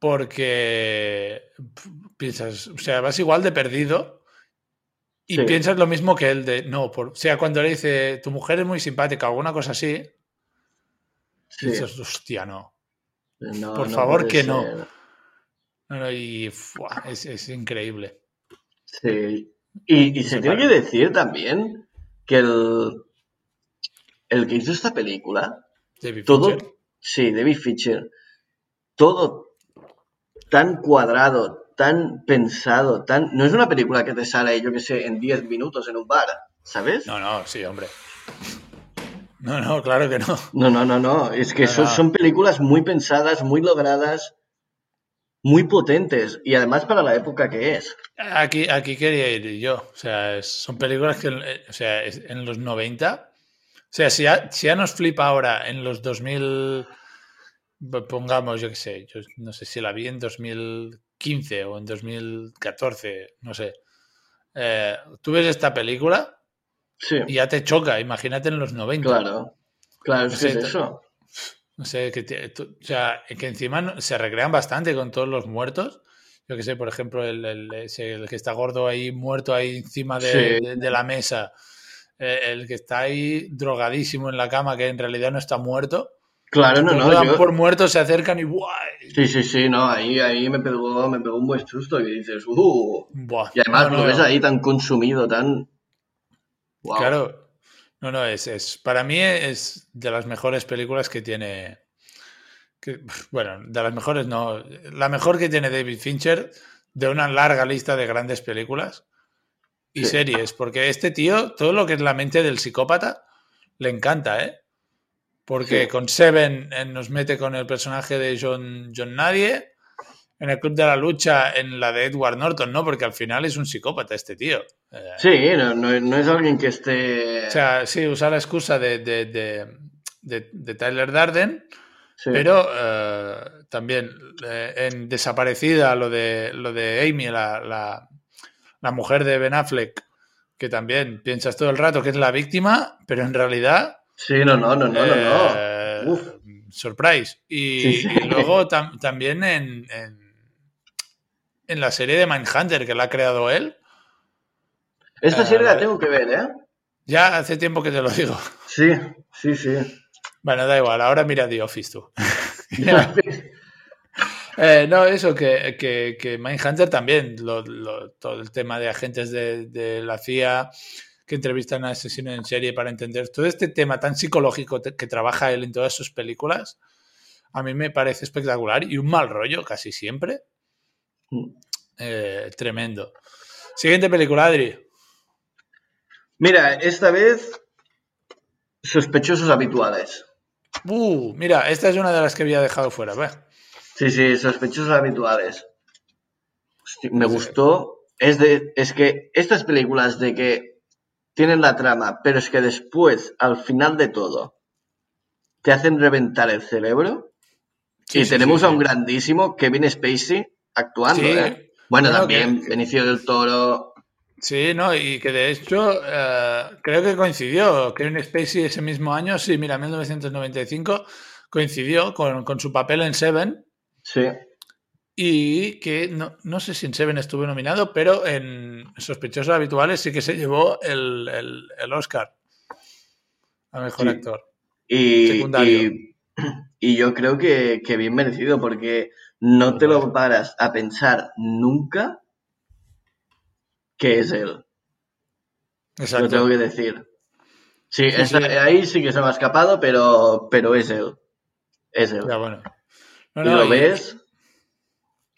porque piensas, o sea, vas igual de perdido y Sí. piensas lo mismo que él de, no, por, o sea, cuando le dice, tu mujer es muy simpática o alguna cosa así, Sí. dices, hostia, no. No, por no favor, que no. No, y es, es increíble. Sí. Y, se tiene que decir también que el, el que hizo esta película, David todo, Fincher. sí, David Fincher, todo tan cuadrado, tan pensado, tan... No es una película que te sale, yo que sé, en 10 minutos en un bar, ¿sabes? No, no, sí, hombre. No, no, claro que no. No, no, no, no. Es que No, son, no. son películas muy pensadas, muy logradas, muy potentes. Y además para la época que es. Aquí, aquí quería ir yo. O sea, son películas que o sea, en los 90 sea, si ya, si ya nos flipa ahora en los 2000, pongamos, yo qué sé, yo no sé si la vi en 2015 o en 2014, no sé. Eh, Tú ves esta película Sí, y ya te choca, imagínate en los 90. claro. Claro, es que es Sí, eso. No sé, que, te- tú- o sea, que encima no- se recrean bastante con todos los muertos. Yo que sé, por ejemplo, el, el- ese- el que está gordo ahí, muerto ahí encima de, Sí. de- de la mesa. Eh, el que está ahí drogadísimo en la cama, que en realidad no está muerto. Claro, no, Lo no. dan yo- por muerto, se acercan y ¡buah! Sí, sí, sí, no, ahí, ahí me pegó, me pegó un buen susto que dices, uh. Buah. Y además No, lo no, ves no. ahí tan consumido, tan. Wow. Claro. No, no, es, es. Para mí es de las mejores películas que tiene. que- bueno, de las mejores no. La mejor que tiene David Fincher de una larga lista de grandes películas y Sí. series. Porque este tío, todo lo que es la mente del psicópata, le encanta, ¿eh? Porque Sí. con Seven eh, nos mete con el personaje de John, John Nadie. En el Club de la Lucha, en la de Edward Norton, ¿no? Porque al final es un psicópata este tío. Eh, Sí, no, no, no es alguien que esté. o sea, sí, usar la excusa de, de, de, de- Tyler Darden, Sí. pero eh, también en Desaparecida, lo de, lo de Amy, la, la, la mujer de Ben Affleck, que también piensas todo el rato que es la víctima, pero en realidad... Sí, no, no, no, no, no. no. eh, Uf. surprise. Y, Sí, sí. y luego tam- también en, en, en la serie de Mindhunter, que la ha creado él, Esta eh, serie la vale. tengo que ver, ¿eh? ya hace tiempo que te lo digo. *laughs* Sí, sí, sí. Bueno, da igual, ahora mira The Office tú. *laughs* *laughs* Eh, no, eso, que, que, que Mindhunter también, lo- lo- todo el tema de agentes de, de la CIA que entrevistan a asesinos en serie para entender todo este tema tan psicológico que trabaja él en todas sus películas, a mí me parece espectacular y un mal rollo casi siempre. Eh, tremendo. Siguiente película, Adri. Mira, esta vez. Sospechosos habituales. Uh, mira, esta es una de las que había dejado fuera. Sí, sí, sospechosos habituales. Hostia, me Sí. gustó. Es, de, es que estas películas de que tienen la trama, pero es que después, al final de todo, te hacen reventar el cerebro. Sí, y sí, tenemos sí, a un grandísimo Kevin Spacey actuando, Sí. ¿eh? Bueno, Bueno, también que- Benicio del Toro. Sí, no, y que de hecho eh, creo que coincidió. Kevin Spacey ese mismo año, sí, mira, 1995, coincidió con, con su papel en Seven Sí, y que no, no sé si en Seven estuvo nominado, pero en Sospechosos Habituales sí que se llevó el, el- el Oscar a Mejor Sí. Actor. y, Secundario. y, *clears throat* y yo creo que, que bien merecido, porque no te lo paras a pensar nunca que es él. Lo Exacto. tengo que decir. Sí, Sí, ahí sí que se me ha escapado, pero, pero es él. Es él. Ya, bueno. No, lo y- ves.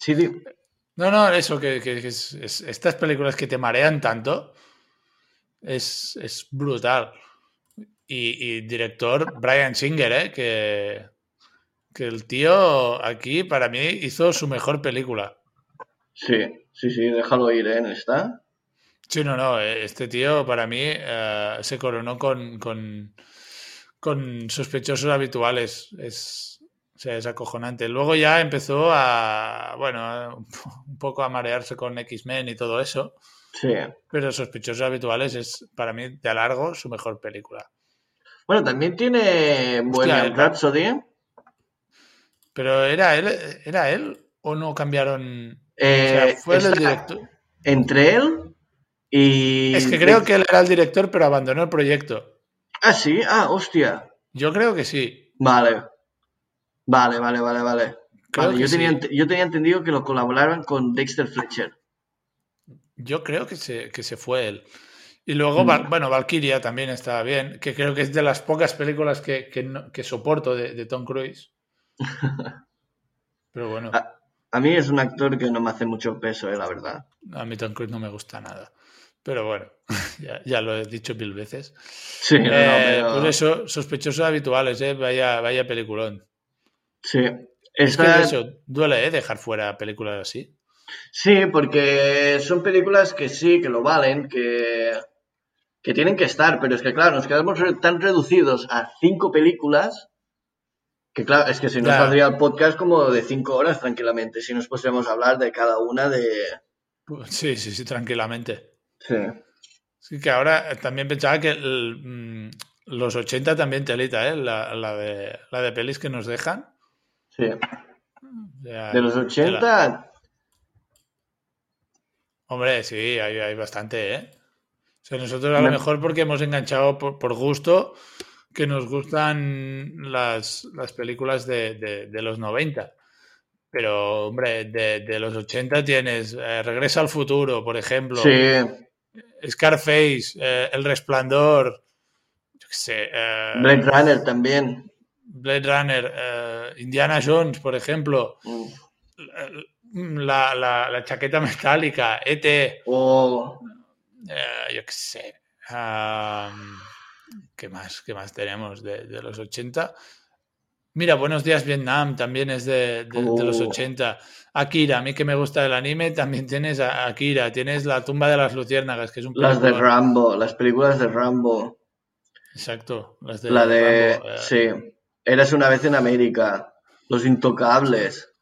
Sí, No, no, eso, que, que- que es- es- estas películas que te marean tanto es, es brutal. Y, y director Brian Singer, ¿eh? que, que el tío aquí para mí hizo su mejor película. sí, sí, sí, déjalo ir, ¿eh? ¿No está? Sí, no, no, eh, este tío para mí eh, se coronó con, con, con sospechosos habituales. Es, sea, es acojonante. Luego ya empezó a, bueno, a- *laughs* un poco a marearse con X-Men y todo eso. Sí. Pero Sospechosos Habituales es, para mí, de a largo, su mejor película. Bueno, también tiene Bohemian el- Rhapsody. Pero ¿era él, ¿era él o no cambiaron? o Eh, sea, fue él el director. Entre él y... Es que creo que él era el director, pero abandonó el proyecto. Ah, sí, ah, hostia. Yo creo que sí. Vale. Vale, vale, vale, vale. Vale, yo, tenía, sí. yo tenía entendido que lo colaboraban con Dexter Fletcher. Yo creo que se, que se fue él. Y luego, Mm. Bueno, Valkyria también estaba bien, que creo que es de las pocas películas que, que, no- que soporto de, de Tom Cruise. *laughs* Pero bueno. A mí es un actor que no me hace mucho peso, eh, la verdad. a mí Tom Cruise no me gusta nada. Pero bueno, *laughs* ya, ya lo he dicho mil veces. Sí, no, no, Eh, pero- Pues eso, sospechosos habituales, ¿eh? Vaya, vaya peliculón. Sí. Es que eso, duele, ¿eh? Dejar fuera películas así. Sí, porque son películas que sí, que lo valen, que, que tienen que estar, pero es que claro, nos quedamos tan reducidos a cinco películas que claro, es que si nos Claro. saldría el podcast como de cinco horas tranquilamente, si nos pusiéramos a hablar de cada una de... Sí, sí, sí, tranquilamente. Sí. Sí, que ahora también pensaba que el, mm, los 80 también telita, ¿eh? La, la de, la de pelis que nos dejan. Sí. De los tela. 80, Hombre, sí, hay, hay bastante, ¿eh? O sea, nosotros a lo Me- mejor porque hemos enganchado por, por gusto que nos gustan las, las películas de, de- de los 90. Pero, hombre, de, de los 80 tienes eh, Regresa al futuro, por ejemplo. sí, Scarface, eh, El Resplandor, yo qué sé, eh, Blade Runner también. Blade Runner, eh, Indiana Jones, por ejemplo, la, la- la chaqueta metálica, ET, O eh, yo qué sé. ¿Qué más? ¿Qué más tenemos de, de los 80? Mira, Buenos Días Vietnam también es de, de- de los Oh. 80. Akira, a mí que me gusta el anime, también tienes a Akira, tienes La tumba de las luciérnagas, que es un las de. Rambo, las películas de Rambo. Exacto, las de La de... Rambo, eh, Sí. Eras una vez en América. Los Intocables.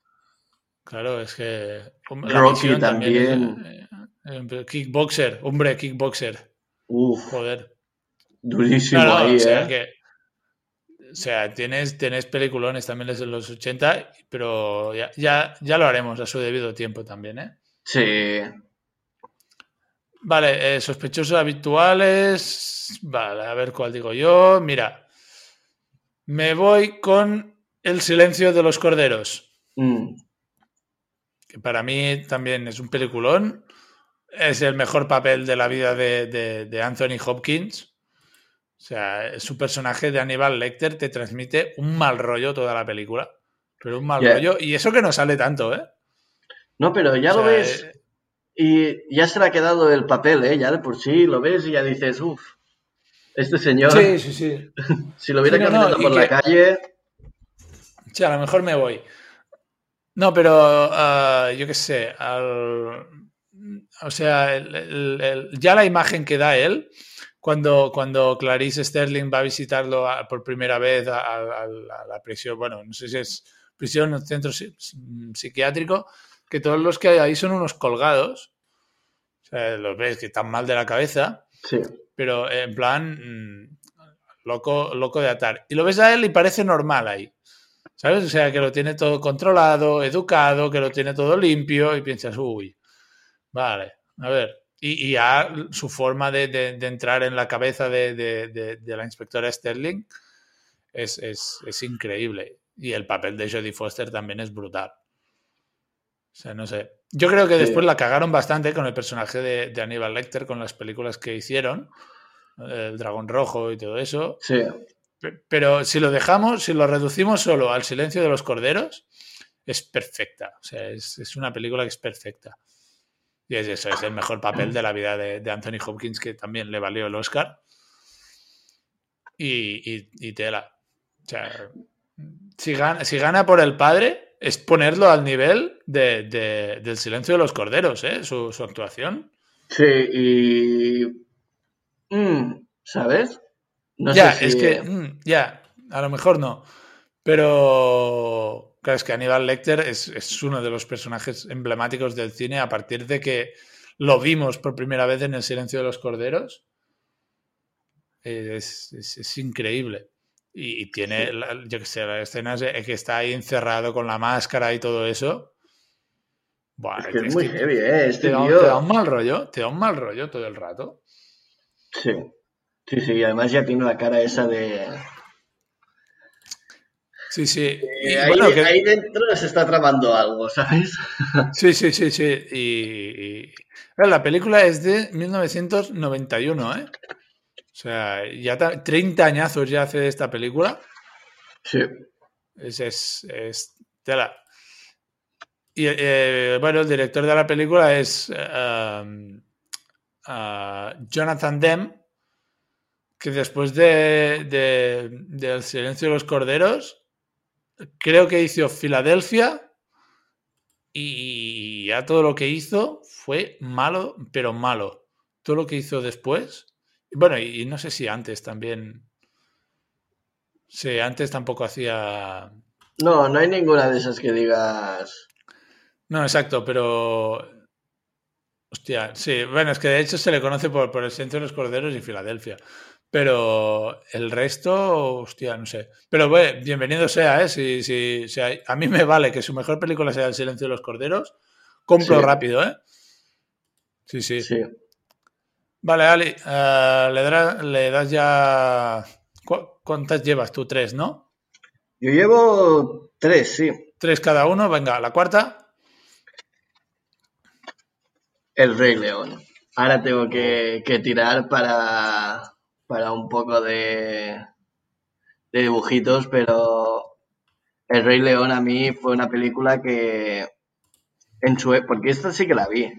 Claro, es que. Rocky también. eh, eh, kickboxer, hombre, kickboxer. Uf, Joder. durísimo No, no, ahí, o sea ¿eh? que. O sea, tienes, tienes peliculones también desde los 80, pero ya, ya, ya lo haremos a su debido tiempo también, ¿eh? Sí. Vale, eh, sospechosos habituales. Vale, a ver cuál digo yo. Mira, me voy con El silencio de los corderos. Mm. que para mí también es un peliculón. Es el mejor papel de la vida de, de- de Anthony Hopkins. O sea, su personaje de Aníbal Lecter te transmite un mal rollo toda la película. Pero un mal rollo. Y eso que no sale tanto, ¿eh? No, pero ya O lo ves eh, y ya se le ha quedado el papel, ¿eh? Ya de por sí lo ves y ya dices, uff, este señor, sí, sí, sí. *laughs* si lo hubiera Sí, no, no, caminado y por la calle, Sí, a lo mejor me voy. No, pero ah, yo qué sé. al- o sea, el- el- el- ya la imagen que da él cuando, cuando Clarice Sterling va a visitarlo a- por primera vez a, a- a la, prisión, bueno, no sé si es prisión o centro psi- psiquiátrico, que todos los que hay ahí son unos colgados. O sea, los ves que están mal de la cabeza sí, pero en plan mm, loco, loco de atar. Y lo ves a él y parece normal ahí. ¿Sabes? O sea, que lo tiene todo controlado, educado, que lo tiene todo limpio y piensas, uy, vale, a ver. Y, y ya su forma de, de- entrar en la cabeza de- de la inspectora Sterling es, es- es increíble. Y el papel de Jodie Foster también es brutal. O sea, no sé. Yo creo que Sí. después la cagaron bastante con el personaje de, de Aníbal Lecter, con las películas que hicieron, el Dragón Rojo y todo eso. sí, Pe- Pero si lo dejamos, si lo reducimos solo al silencio de los corderos, es perfecta. O sea, es, es una película que es perfecta. Y es eso, es el mejor papel de la vida de, de Anthony Hopkins, que también le valió el Oscar. Y, y- y tela. O sea, si gana, si gana por el padre, es ponerlo al nivel de- de- del silencio de los corderos, ¿eh? Su, su actuación. sí, y... mm, ¿Sabes? No ya, sé es si- que, mm, ya, a lo mejor no. Pero, claro, es que Aníbal Lecter es, es uno de los personajes emblemáticos del cine a partir de que lo vimos por primera vez en El Silencio de los Corderos. Es, es- es increíble. Y, y tiene, Sí. la- yo qué sé, las escenas de que está ahí encerrado con la máscara y todo eso. Buah, Es que es es muy que heavy, ¿eh? Este te, da, tío... te da un mal rollo, te da un mal rollo todo el rato. Sí, sí, sí, y además ya tiene la cara esa de... Sí, sí. Eh, ahí, bueno, que- ahí dentro se está tramando algo, ¿sabes? Sí, sí, sí, sí. Y, la película es de 1991, ¿eh? O sea, ya ta- 30 añazos ya hace esta película. Sí, Es, es, es tela. Y eh, bueno, el director de la película es eh, um, ah, Jonathan Demme, que después de, de, de El silencio de los corderos, creo que hizo Filadelfia y ya todo lo que hizo fue malo, pero malo. Todo lo que hizo después Bueno, y, y no sé si antes también. Sí, antes tampoco hacía. No, no hay ninguna de esas que digas. No, exacto, pero. Hostia, sí, bueno, es que de hecho se le conoce por, por el centro de los corderos y Filadelfia. Pero el resto, hostia, no sé. Pero bueno, bienvenido sea, ¿eh? Si, si, si hay- a mí me vale que su mejor película sea El silencio de los corderos. Compro Sí. rápido, ¿eh? Sí, sí. Sí. Vale, Ali, eh, le, das ya... ¿cu- ¿Cuántas llevas tú? Tres, ¿no? Yo llevo tres, sí. Tres cada uno. Venga, la cuarta. El Rey León. Ahora tengo que, que tirar para, para un poco de, de dibujitos, pero El Rey León a mí fue una película que en su e- porque esta sí que la vi.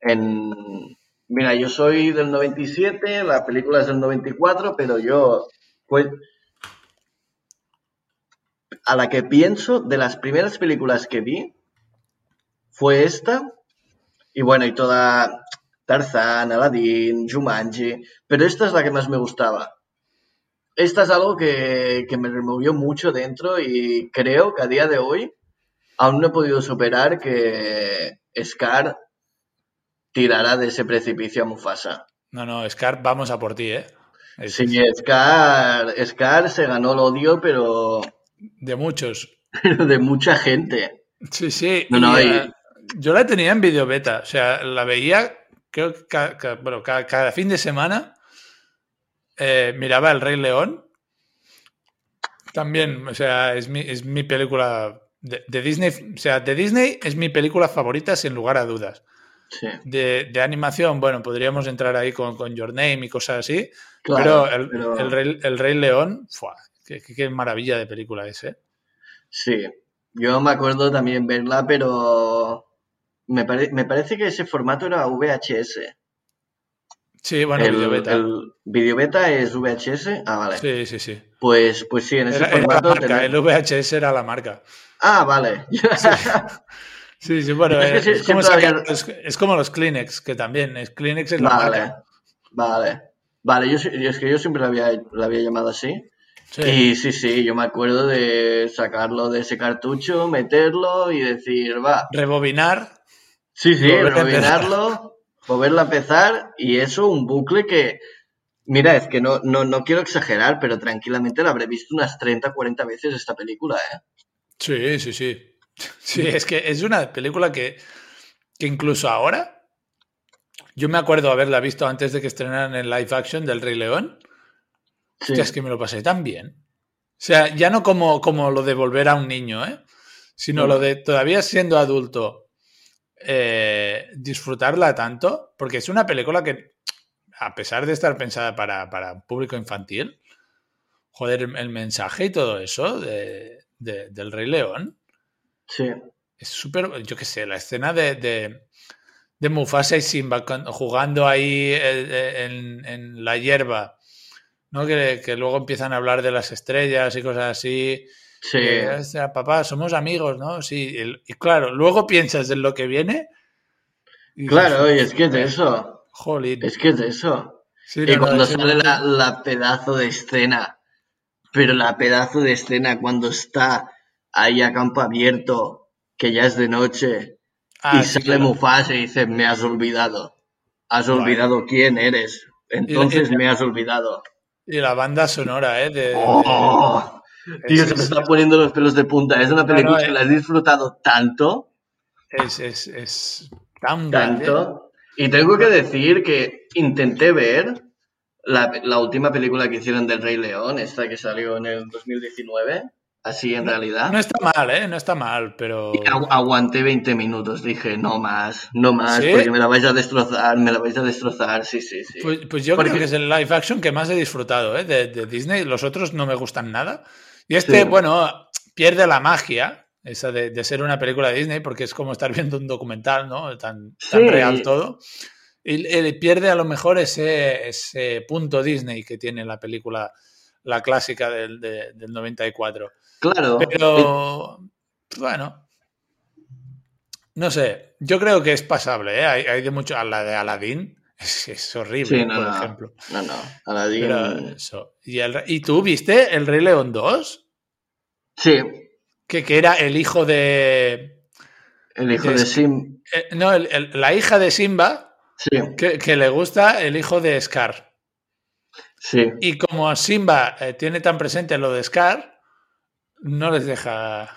En, mira, yo soy del 97, la película es del 94, pero yo pues a la que pienso de las primeras películas que vi fue esta y bueno, y toda Tarzán, Aladdin, Jumanji, pero esta es la que más me gustaba. Esta es algo que, que me removió mucho dentro y creo que a día de hoy aún no he podido superar que Scar tirara de ese precipicio a Mufasa. No, no, Scar, vamos a por ti, ¿eh? Es Sí, Scar, Scar se ganó el odio, pero De muchos. *laughs* de mucha gente. Sí, sí. No, no, y, y- eh, yo la tenía en video beta. O sea, la veía, creo que ca- ca- bueno, ca- cada, fin de semana eh, miraba El Rey León. También, o sea, es mi, es mi película de, de Disney. O sea, de Disney es mi película favorita sin lugar a dudas. Sí, De, de animación, bueno, podríamos entrar ahí con, con Your Name y cosas así. claro. pero, el, pero- el Rey, el Rey León, ¡fua! qué, maravilla de película es, ¿eh? Sí, yo me acuerdo también verla, pero me, pare- me parece que ese formato era VHS. Sí, bueno, el, videobeta. el videobeta es VHS. Ah, vale. Sí, sí, sí. Pues, pues sí, en ese Era, era formato. marca, tenía- el VHS era la marca. Ah, vale. Sí, *laughs* sí, bueno, Es que eh, sí- es, como siempre sacar- había- es- es como los Kleenex, que también, es Kleenex es la vale, marca. vale. Vale, yo, sí- es que yo siempre la había, la había llamado así. Sí. Y sí, sí, yo me acuerdo de sacarlo de ese cartucho, meterlo y decir, va. Rebobinar, Sí, sí, rebobinarlo, volverlo a empezar y eso, un bucle que, mira, es que no, no, no quiero exagerar, pero tranquilamente la habré visto unas 30, 40 veces esta película, ¿eh? sí, sí, sí. Sí, es que es una película que, que incluso ahora, yo me acuerdo haberla visto antes de que estrenaran el live action del Rey León. Sí, Hostia, es que me lo pasé tan bien. O sea, ya no como, como lo de volver a un niño, ¿eh? Sino No. lo de todavía siendo adulto, eh, disfrutarla tanto, porque es una película que, a pesar de estar pensada para, para un público infantil, joder, el, el mensaje y todo eso de- de- del Rey León sí, es súper, yo qué sé, la escena de, de, de Mufasa y Simba jugando ahí eh, en, en la hierba, ¿no? Que, que luego empiezan a hablar de las estrellas y cosas así. sí, Eh, sea, papá, somos amigos, ¿no? Sí, y, y claro, luego piensas en lo que viene. y dices, claro, y es que es de eso, Jolín. es que es de eso. Sí, Y no, cuando sale la, la pedazo de escena, pero la pedazo de escena cuando está ahí a campo abierto, que ya es de noche, Ah, y sí, sale claro. Mufasa y dice, me has olvidado. Has olvidado quién eres. Entonces me has olvidado. Y la banda sonora, ¿eh? De, de- ¡Oh! Tío, es- se me están poniendo los pelos de punta. Es una película no, que eh. la he disfrutado tanto, es, es, es tan tanto. Y tengo que decir que intenté ver la, la última película que hicieron del Rey León, esta que salió en el 2019, así en realidad. No está mal, ¿eh? No está mal, pero... Y agu- aguanté 20 minutos, dije, no más, no más, ¿Sí? porque me la vais a destrozar, me la vais a destrozar, sí, sí, sí. Pues, pues yo Porque- creo que es el live action que más he disfrutado ¿eh? de, de Disney. Los otros no me gustan nada. Y este, Sí. bueno, pierde la magia, esa de, de ser una película de Disney, porque es como estar viendo un documental, ¿no? Tan, tan Sí. real todo. Y eh, pierde a lo mejor ese, ese punto Disney que tiene la película, la clásica del, de- del 94. Claro, Pero, bueno, no sé, yo creo que es pasable, ¿eh? Hay, hay de mucho, a la de Aladdin *laughs* Es, es horrible, Sí, no, por no. ejemplo. No, no. Aladdin. Pero eso. ¿Y, el- ¿Y tú viste el Rey León 2? Sí, Que, que era el hijo de. el hijo de de Sc- Sim. eh, no, el- el- la hija de Simba, Sí, que, que le gusta el hijo de Scar. sí. Y como Simba eh, tiene tan presente lo de Scar, no les deja.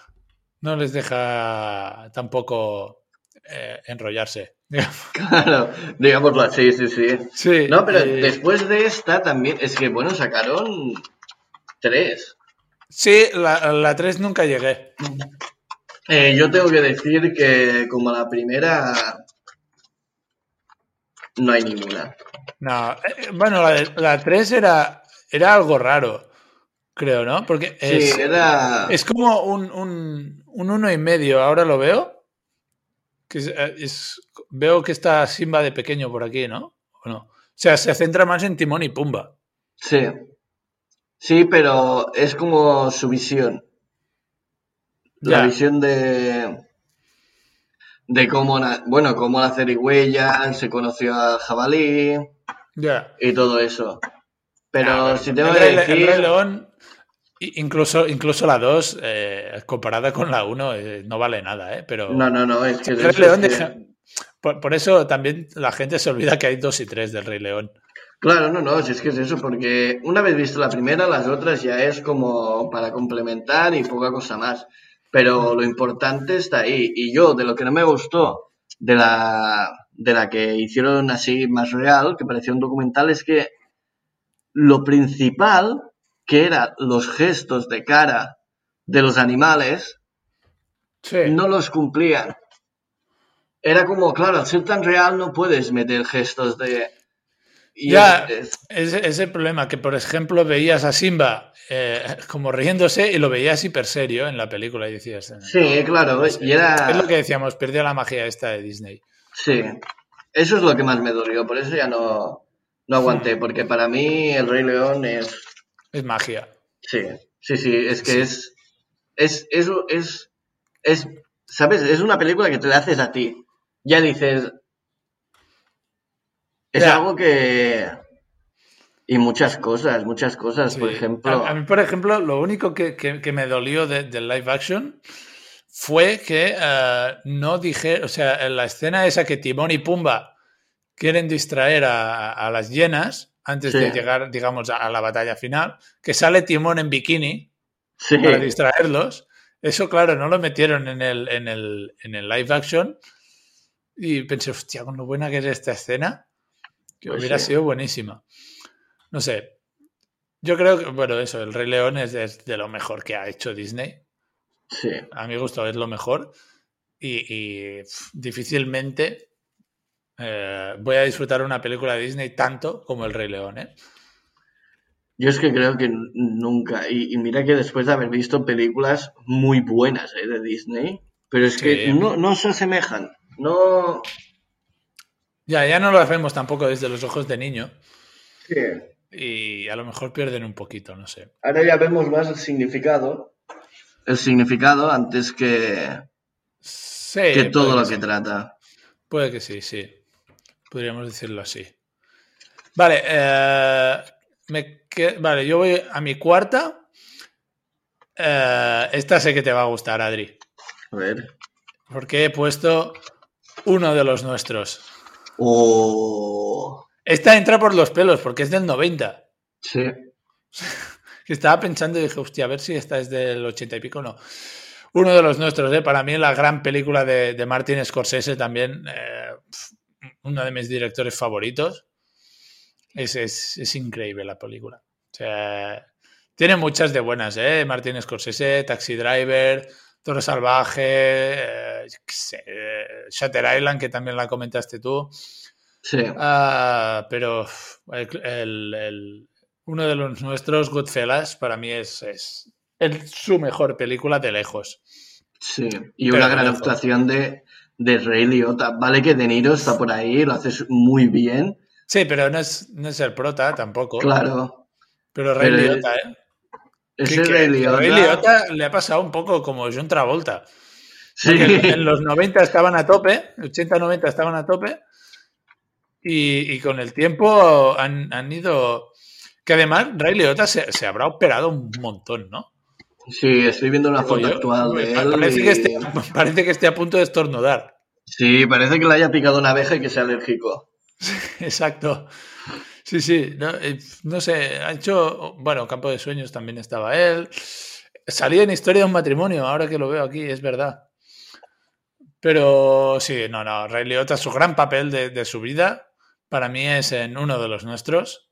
No les deja tampoco eh, enrollarse. *laughs* Claro, digámoslo así, sí, sí. Sí. No, pero eh, después de esta también, es que bueno, sacaron tres. Sí, la, la 3 nunca llegué. Eh, yo tengo que decir que como la primera no hay ninguna. No, bueno, la, la 3 era, era algo raro, creo, ¿no? Porque es, sí, era es como un, un, un uno y medio, ahora lo veo. Que es, eh, es- veo que está Simba de pequeño por aquí, ¿no? ¿O no? O sea, se centra más en Timón y Pumba. sí. Sí, pero es como su visión. La Ya. visión de de cómo bueno, cómo la zarigüeya se conoció a jabalí Ya. y todo eso. Pero Ah, si tengo que decir el Rey León, incluso, incluso la 2, eh, comparada con la 1, eh, no vale nada, ¿eh? Pero No, no, no, es que el Rey León es que- deja- por, por eso también la gente se olvida que hay 2 y 3 del Rey León. Claro, no, no, si es que es eso, porque una vez visto la primera, las otras ya es como para complementar y poca cosa más. Pero lo importante está ahí. Y yo, de lo que no me gustó de la, de la que hicieron así más real, que parecía un documental, es que lo principal, que eran los gestos de cara de los animales, Sí. no los cumplían. Era como, claro, al ser tan real no puedes meter gestos de... y Ya. es- es- el problema, que por ejemplo veías a Simba eh, como riéndose y lo veías hiper serio en la película y decías... eh, Sí, claro, y era... Es lo que decíamos, perdió la magia esta de Disney. Sí, eso es lo que más me dolió, por eso ya no, no aguanté, porque para mí El Rey León es... Es magia. Sí, sí, sí, es que es... Es, es, es, es, ¿sabes? Es una película que te la haces a ti. Ya dices... Es Ya. algo que... Y muchas cosas, muchas cosas, por ejemplo... A, a mí, por ejemplo, lo único que, que- que me dolió de- del live action fue que eh, no dije, o sea, en la escena esa que Timón y Pumba quieren distraer a, a las llenas antes Sí. de llegar, digamos, a, a la batalla final, que sale Timón en bikini Sí, para distraerlos. Eso, claro, no lo metieron en el, en el, en el live action. Y pensé, hostia, con lo buena que es esta escena, que Pues hubiera sí. sido buenísima. No sé. Yo creo que, bueno, eso, El Rey León es de, es de lo mejor que ha hecho Disney. sí. A mi gusto es lo mejor. Y, difícilmente eh, voy a disfrutar una película de Disney tanto como El Rey León, ¿eh? Yo es que creo que nunca, y, y mira que después de haber visto películas muy buenas ¿eh? de Disney, pero es que no, no se asemejan, no... Ya, ya no lo hacemos tampoco desde los ojos de niño. Sí. Y a lo mejor pierden un poquito, no sé. Ahora ya vemos más el significado. El significado antes que, Sí, que todo lo que trata. Puede que sí, sí. Podríamos decirlo así. Vale, eh, me vale, yo voy a mi cuarta. Eh, esta sé que te va a gustar, Adri. A ver. Porque he puesto uno de los nuestros. Oh, Esta entra por los pelos, porque es del 90. sí. *laughs* Estaba pensando y dije, hostia, a ver si esta es del 80 y pico. No. Uno de los nuestros, ¿eh? para mí la gran película de, de Martin Scorsese también. eh, uno de mis directores favoritos. Es, es, es increíble la película. O sea, tiene muchas de buenas, ¿eh? Martin Scorsese, Taxi Driver, Toro Salvaje, eh, eh, Shutter Island, que también la comentaste tú. Sí. Ah, pero el- el- el- uno de los nuestros, Goodfellas, para mí es, es, es su mejor película de lejos. Sí, y Pero una gran actuación de, de Ray Liotta. Vale que De Niro está por ahí, lo haces muy bien, Sí, pero no es, no es el prota tampoco. claro. Pero Ray Pero Liotta, ¿eh? Que- que Ray Liotta... Ray Liotta le ha pasado un poco como John Travolta. Sí, en los 90 estaban a tope, 80-90 estaban a tope, y, y con el tiempo han, han ido... Que además Ray Liotta se, se habrá operado un montón, ¿no? Sí, estoy viendo una foto yo, actual de él. parece, y- que esté, *laughs* parece que esté a punto de estornudar. Sí, parece que le haya picado una abeja y que sea alérgico. *laughs* Exacto. Sí, sí. No, eh, no sé, ha hecho. Bueno, Campo de Sueños también estaba él. Salía en Historia de un matrimonio, ahora que lo veo aquí, es verdad. Pero sí, no, no. Ray Liotta, su gran papel de, de su vida, para mí es en uno de los nuestros.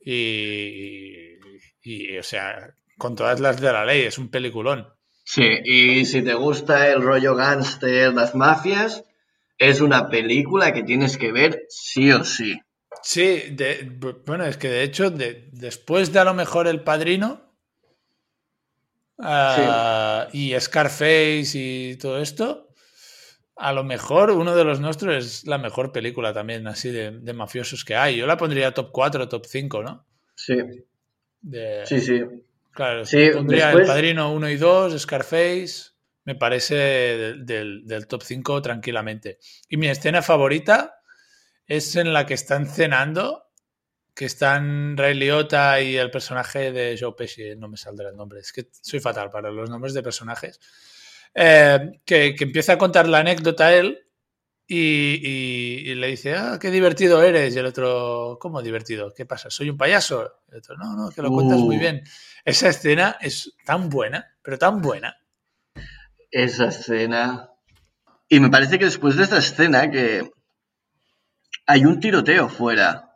Y, y, o sea, con todas las de la ley, es un peliculón. Sí, y si te gusta el rollo gángster, las mafias, es una película que tienes que ver sí o sí. Sí, de- bueno, es que de hecho, de- después de a lo mejor El Padrino ah, y Scarface y todo esto, a lo mejor uno de los nuestros es la mejor película también así de, de mafiosos que hay. Yo la pondría top 4, top 5, ¿no? Sí, De- sí, sí. Claro, Sí, pondría después- El Padrino 1 y 2, Scarface, me parece del, del- del top 5 tranquilamente. Y mi escena favorita es en la que están cenando, que están Ray Liotta y el personaje de Joe Pesci, no me saldrá el nombre, es que soy fatal para los nombres de personajes, eh, que, que empieza a contar la anécdota él y, y- y le dice, ah, qué divertido eres. Y el otro, ¿cómo divertido? ¿Qué pasa? ¿Soy un payaso? El otro, no, no, que lo cuentas muy Uh. bien. Esa escena es tan buena, pero tan buena. Esa escena. Y me parece que después de esta escena que hay un tiroteo fuera.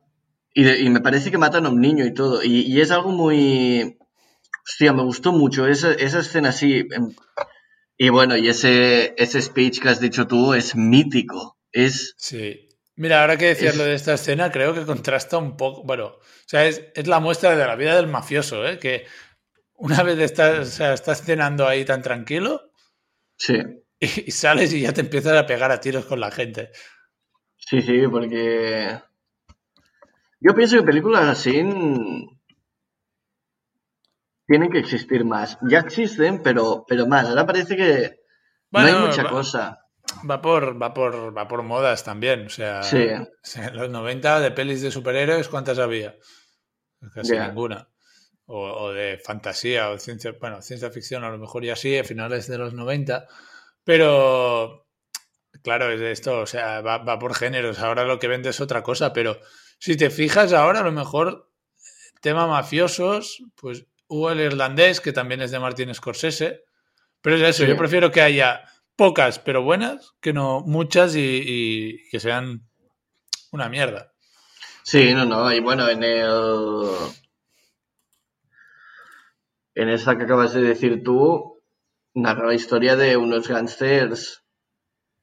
Y, de- y me parece que matan a un niño y todo. Y, y es algo muy... Hostia, me gustó mucho esa, esa escena así. Y bueno, y ese, ese speech que has dicho tú es mítico. Es... Sí. Mira, ahora que decías Es- lo de esta escena, creo que contrasta un poco. Bueno, o sea, es, es la muestra de la vida del mafioso, ¿eh? Que una vez estás, o sea, estás cenando ahí tan tranquilo Sí, y, y sales y ya te empiezas a pegar a tiros con la gente. sí, sí, porque... Yo pienso que películas así tienen que existir más. Ya existen, pero, pero más. Ahora parece que no hay mucha va- cosa. Va por, va por, va por modas también. O sea, Sí. en los 90 de pelis de superhéroes, ¿cuántas había? Casi ninguna. O, o de fantasía o ciencia, bueno, ciencia ficción a lo mejor ya sí, a finales de los 90. Pero, claro, es de esto, o sea, va, va por géneros. Ahora lo que vende es otra cosa, pero si te fijas ahora, a lo mejor tema mafiosos, pues hubo el irlandés, que también es de Martin Scorsese. Pero es eso, Sí. yo prefiero que haya pocas pero buenas que no muchas y, y que sean una mierda. Sí, no, no. Y bueno, en el... En esa que acabas de decir tú, narra la historia de unos gángsters,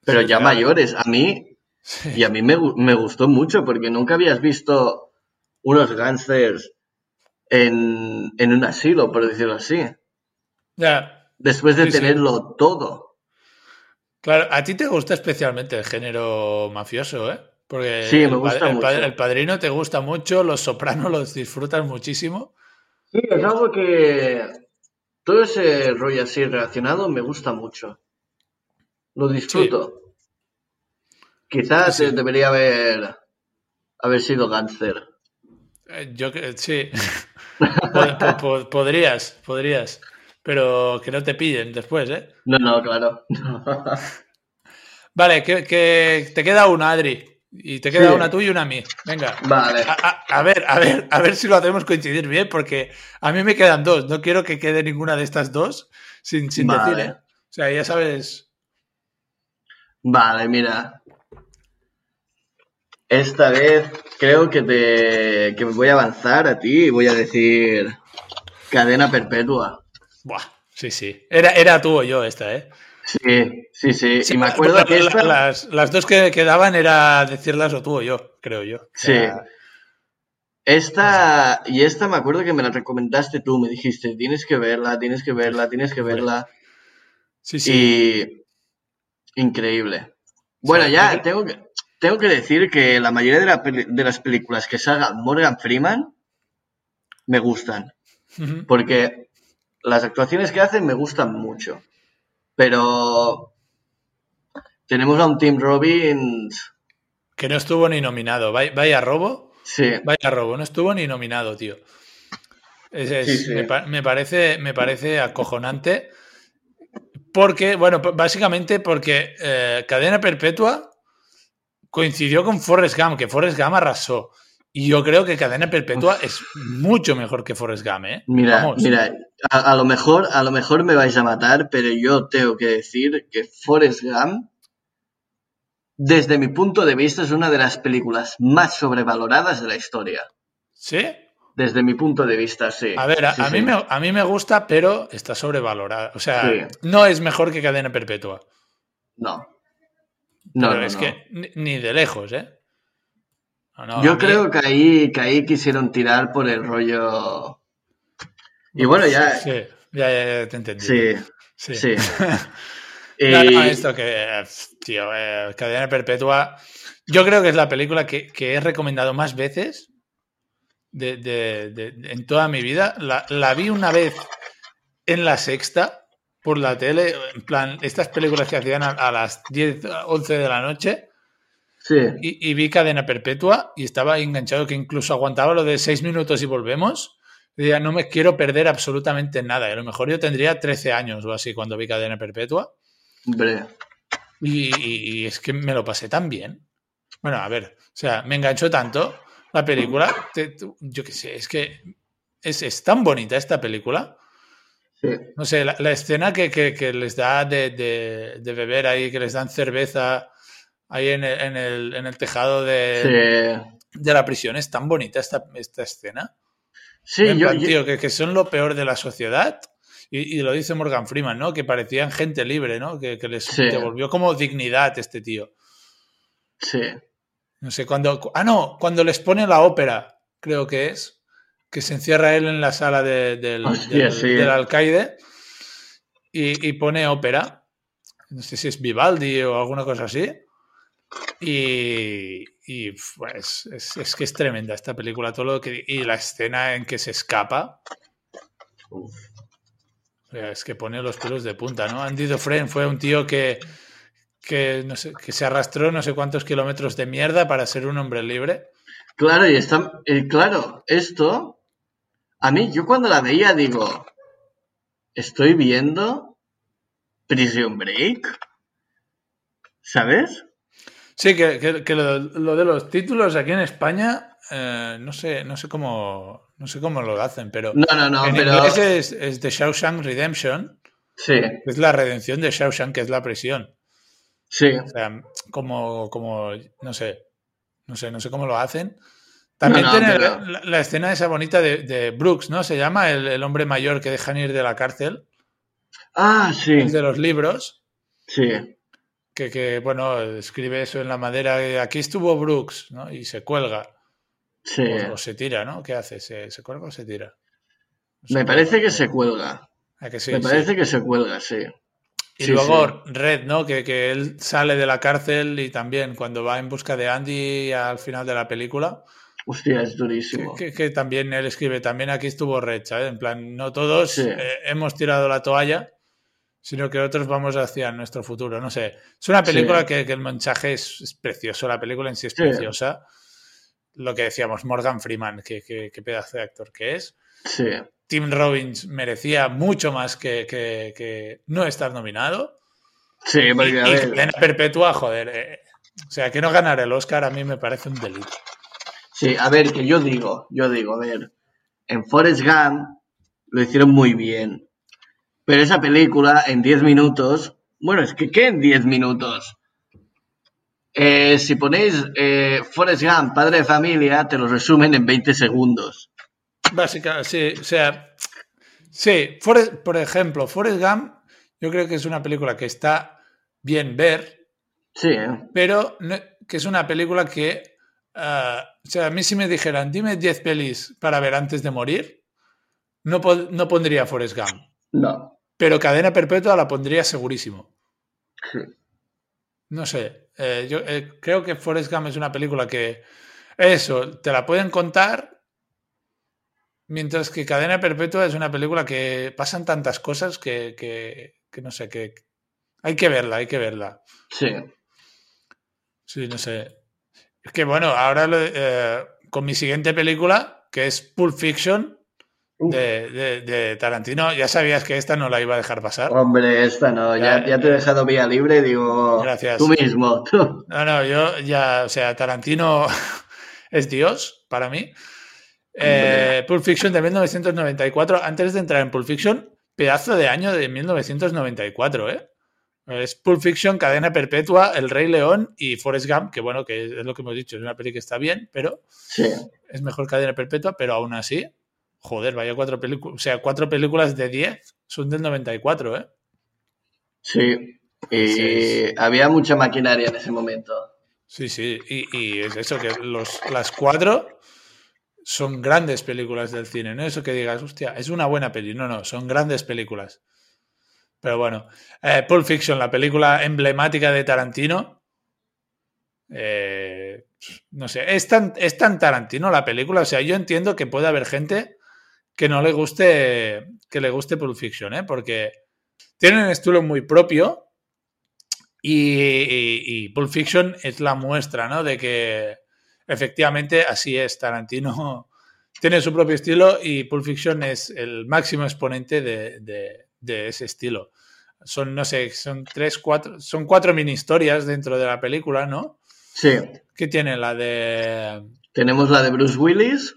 pero Sí, ya claro. mayores. A mí, Sí. y a mí me, me gustó mucho porque nunca habías visto unos gángsters en, en un asilo, por decirlo así. Ya, Después de Sí, sí. tenerlo todo. claro, a ti te gusta especialmente el género mafioso, ¿eh? Porque Sí, me gusta el mucho. el padrino te gusta mucho, los sopranos los disfrutas muchísimo. Sí, es algo que todo ese rollo así relacionado me gusta mucho. Lo disfruto. Quizás Sí, debería haber, haber sido gángster. Eh, Yo que sí. *laughs* Po- po- po- podrías, podrías. Pero que no te pillen después, ¿eh? No, no, claro. *laughs* Vale, que, que te queda una, Adri. Y te queda Sí. una tú y una a mí. Venga. Vale. A, a- a ver, a ver, a ver si lo hacemos coincidir bien, porque a mí me quedan dos. No quiero que quede ninguna de estas dos sin, sin Vale. decir, ¿eh? O sea, ya sabes. Vale, mira. Esta vez creo que te que me voy a avanzar a ti y voy a decir cadena perpetua. Buah, sí, sí. Era, era tú o yo esta, ¿eh? Sí, sí, sí. Sí, y me acuerdo la- que la- esta... las, las dos que quedaban era decirlas o tú o yo, creo yo. Sí. Esta y esta me acuerdo que me la recomendaste tú, me dijiste, tienes que verla, tienes que verla, tienes que verla. sí, sí. Y increíble. Bueno, Sí, ya tengo que, tengo que decir que la mayoría de, la peli- de las películas que salga Morgan Freeman me gustan. Porque las actuaciones que hacen me gustan mucho. Pero tenemos a un Tim Robbins que no estuvo ni nominado. Vaya, vaya robo. Sí. Vaya robo, no estuvo ni nominado, tío. Es- es- Sí, sí. Me, pa- me parece, me parece acojonante. Porque, bueno, básicamente porque eh, Cadena Perpetua coincidió con Forrest Gump, que Forrest Gump arrasó. Y yo creo que Cadena Perpetua es mucho mejor que Forrest Gump, ¿eh? Mira, Vamos. mira, a, a lo mejor, a lo mejor me vais a matar, pero yo tengo que decir que Forrest Gump, desde mi punto de vista, es una de las películas más sobrevaloradas de la historia. ¿Sí? Desde mi punto de vista, sí. A ver, a, Sí, a sí. mí me, a mí me gusta, pero está sobrevalorada. O sea, Sí. no es mejor que Cadena Perpetua. No. No, pero no, es no. que ni, de lejos, ¿eh? No, Yo creo que ahí, que ahí quisieron tirar por el rollo. Y bueno, ya. Sí, ya, ya, ya te entendí. Sí, sí. sí. *laughs* No, no, Y- esto que, eh, tío, eh, Cadena Perpetua. Yo creo que es la película que, que he recomendado más veces de- de- en toda mi vida. La, la vi una vez en la sexta por la tele, en plan, estas películas que hacían a, a las 10, 11 de la noche. sí. Y, y vi Cadena Perpetua y estaba enganchado que incluso aguantaba lo de seis minutos y volvemos. Y decía, no me quiero perder absolutamente nada. Y a lo mejor yo tendría 13 años o así cuando vi Cadena Perpetua. Hombre. Y, es que me lo pasé tan bien. Bueno, a ver, o sea, me enganchó tanto la película. te- yo qué sé, es que es, es tan bonita esta película. No sé, la, la escena que, que- que les da de, de- de beber ahí, que les dan cerveza ahí en el, en el- en el tejado de, Sí. de la prisión es tan bonita esta, esta escena. Sí, En yo, plan, yo- tío, que, que son lo peor de la sociedad. Y, y lo dice Morgan Freeman, ¿no? Que parecían gente libre, ¿no? Que, que les Sí. devolvió como dignidad este tío. sí. No sé, cuando... Ah, no, cuando les pone la ópera, creo que es, que se encierra él en la sala de- del, Hostia, del- sí. del alcaide y, y pone ópera. No sé si es Vivaldi o alguna cosa así. Y, y, pues es, es que es tremenda esta película, todo lo que y la escena en que se escapa, Uf. o sea, es que pone los pelos de punta, ¿no? Andy Dufresne fue un tío que, que, no sé, que se arrastró no sé cuántos kilómetros de mierda para ser un hombre libre. Claro, y está, eh, claro, esto, a mí, yo cuando la veía digo, estoy viendo Prison Break, ¿sabes? Sí, que, que- que lo, lo de los títulos aquí en España, eh, no sé, no sé cómo, no sé cómo lo hacen, pero No, no, no, en pero inglés es, es The Shawshank Redemption, sí, que es la redención de Shawshank, que es la prisión. sí, O sea, como, como, no sé, no sé, no sé cómo lo hacen. También No, no, tiene pero- la, la escena esa bonita de, de Brooks, ¿no? Se llama el, el hombre mayor que dejan ir de la cárcel, ah, sí, el de los libros. sí, que, que, bueno, escribe eso en la madera, aquí estuvo Brooks, ¿no? Y se cuelga, sí. o, o se tira, ¿no? ¿Qué hace? ¿Se, se cuelga o se tira? Me parece que se cuelga, ¿A que sí? me Sí. parece que se cuelga, sí. Y sí, luego Red, ¿no? Que, que él sale de la cárcel y también cuando va en busca de Andy al final de la película, Hostia, es durísimo. que- que también él escribe, también aquí estuvo Red, ¿sabes? En plan, no todos Sí. eh, hemos tirado la toalla, sino que otros vamos hacia nuestro futuro, no sé. Es una película Sí. que, que el mensaje es, es precioso, la película en sí es Sí. preciosa. Lo que decíamos, Morgan Freeman, que pedazo de actor que es. Sí, Tim Robbins merecía mucho más que, que- que no estar nominado. sí, Y, porque a y ver, Cadena Perpetua, joder. eh, o sea, que no ganar el Oscar a mí me parece un delito. Sí, a ver, que yo digo, yo digo, a ver, en Forrest Gump lo hicieron muy bien, pero esa película en 10 minutos, bueno, es que ¿qué en 10 minutos? Eh, si ponéis eh, Forrest Gump, padre de familia, te lo resumen en 20 segundos. Básicamente, sí, o sea, sí, Forrest- por ejemplo, Forrest Gump, yo creo que es una película que está bien ver, Sí, ¿eh? pero no- que es una película que, ah, o sea, a mí si me dijeran, dime 10 pelis para ver antes de morir, no, no pondría Forrest Gump, no. pero Cadena Perpetua la pondría segurísimo. Sí. No sé, eh, yo eh, creo que Forrest Gump es una película que, eso, te la pueden contar, mientras que Cadena Perpetua es una película que pasan tantas cosas que, que, que no sé, que hay que verla, hay que verla. Sí. Sí, no sé. Es que bueno, ahora lo- eh, con mi siguiente película, que es Pulp Fiction de, de- de Tarantino, ya sabías que esta no la iba a dejar pasar. Hombre, esta no, ya, Ya, ya te he dejado vía libre, digo, Gracias. tú mismo. tú. No, no, yo ya, o sea, Tarantino *laughs* es Dios para mí. Eh, Pulp Fiction de 1994, antes de entrar en Pulp Fiction, pedazo de año de 1994, ¿eh? Es Pulp Fiction, Cadena Perpetua, El Rey León y Forrest Gump, que bueno, que es lo que hemos dicho, es una peli que está bien, pero Sí, es mejor Cadena Perpetua, pero aún así, joder, vaya cuatro películas, o sea, cuatro películas de 10 son del 94, ¿eh? sí. Y Sí. había mucha maquinaria en ese momento. Sí, sí, y, y es eso, que los, las cuatro son grandes películas del cine, no eso que digas, hostia, es una buena peli, no, no, son grandes películas. Pero bueno, eh, Pulp Fiction, la película emblemática de Tarantino, eh, no sé, es tan, es tan Tarantino la película, o sea, yo entiendo que puede haber gente que no le guste, que le guste Pulp Fiction, ¿eh? porque tienen un estilo muy propio y, y- Pulp Fiction es la muestra, ¿no? De que efectivamente así es. Tarantino *laughs* tiene su propio estilo y Pulp Fiction es el máximo exponente de- de ese estilo. Son, no sé, son tres, cuatro, son cuatro mini historias dentro de la película, ¿no? Sí, Que tiene la de tenemos la de Bruce Willis.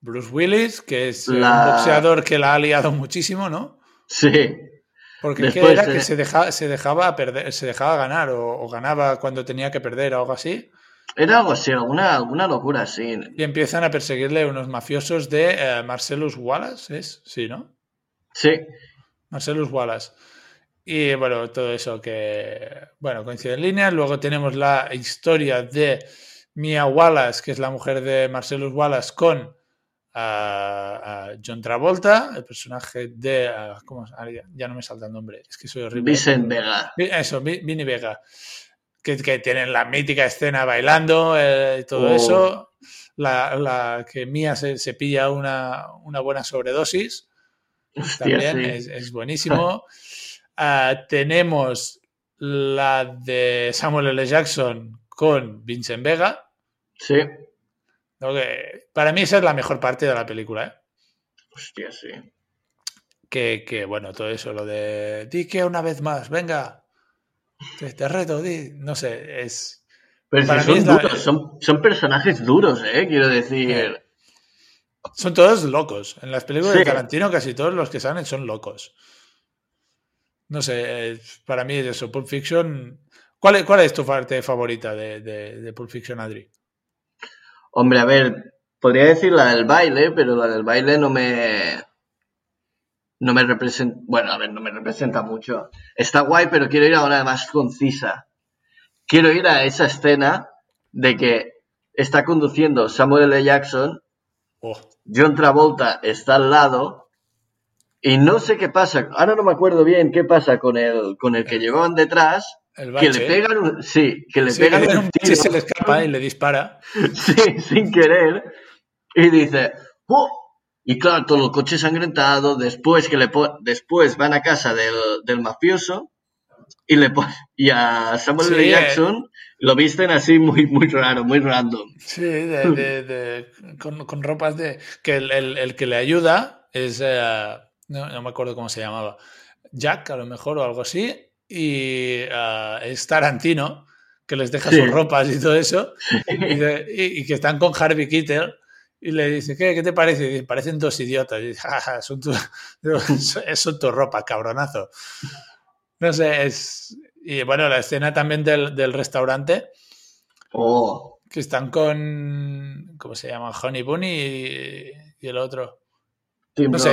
Bruce Willis, que es eh, La- un boxeador que la ha liado muchísimo, ¿no? Sí, Porque ¿qué Después, era eh, que se dejaba, se dejaba perder, se dejaba ganar o, o ganaba cuando tenía que perder o algo así. era algo así, alguna, alguna locura así. Y empiezan a perseguirle unos mafiosos de eh, Marcellus Wallace, ¿es? Sí, ¿no? Sí, Marcellus Wallace. Y bueno, todo eso que, bueno, coincide en línea. Luego tenemos la historia de Mia Wallace, que es la mujer de Marcellus Wallace, con ah, ah, John Travolta, el personaje de... ah, ¿Cómo? Ah, ya, ya no me salta el nombre, es que soy horrible. Vincent Vega. Eso, Vi- Vini Vega. Que, que tienen la mítica escena bailando eh, y todo Oh. eso. La, la que Mía se, se pilla una, una buena sobredosis. *laughs* Hostia, También sí. es, es buenísimo. Ah, tenemos la de Samuel L. Jackson con Vincent Vega. Sí. Que para mí esa es la mejor parte de la película. ¿eh? hostia, sí. Que, que, bueno, todo eso, lo de di que una vez más, venga, te, te reto, di, no sé, es... Pero si son la- son, son personajes duros, ¿eh? Quiero decir. Son todos locos. En las películas Sí. de Tarantino casi todos los que salen son locos. No sé, eh, para mí es eso, Pulp Fiction... ¿Cuál es, cuál es tu parte favorita de, de, de Pulp Fiction, Adri? Hombre, a ver, podría decir la del baile, pero la del baile no me. No me representa. Bueno, a ver, no me representa mucho. Está guay, pero quiero ir a una más concisa. Quiero ir a esa escena de que está conduciendo Samuel L. Jackson, Oh, John Travolta está al lado. Y no sé qué pasa, ahora no me acuerdo bien qué pasa con el, con el que llevaban detrás, el que le pegan un, sí, que le Sí, pegan un tiro. se le escapa y le dispara. *laughs* Sí, sin querer. Y dice, ¡oh! Y claro, todo el coche sangrentado. Después que le después van a casa del, del mafioso y le y a Samuel Sí, L. eh. Jackson lo visten así muy muy raro, muy random. Sí, de, de- de- con, con ropas de... Que el, el- el que le ayuda es... eh, no, no me acuerdo cómo se llamaba. Jack, a lo mejor, o algo así. Y eh, es Tarantino, que les deja Sí. sus ropas y todo eso. *laughs* Y, de- y- y que están con Harvey Keitel. Y le dice, ¿qué, qué te parece? Y dice, parecen dos idiotas. Y dice, "Ja, ja, son, tu, *laughs* son tu ropa, cabronazo. No sé, es... Y bueno, la escena también del, del restaurante Oh, que están con. ¿Cómo se llama? Honey Bunny y, y el otro. Tim No Roth.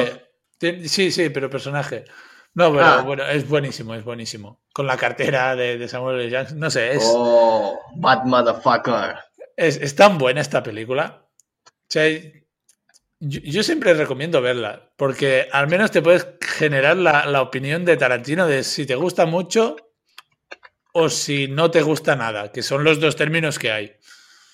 sé. Sí, sí, pero personaje. No, pero Ah. bueno, es buenísimo, es buenísimo. Con la cartera de, de Samuel L. Jackson. No sé, es, Oh, bad motherfucker. es, es tan buena esta película. O sea, yo, yo siempre recomiendo verla, porque al menos te puedes generar la, la opinión de Tarantino de si te gusta mucho o si no te gusta nada, que son los dos términos que hay.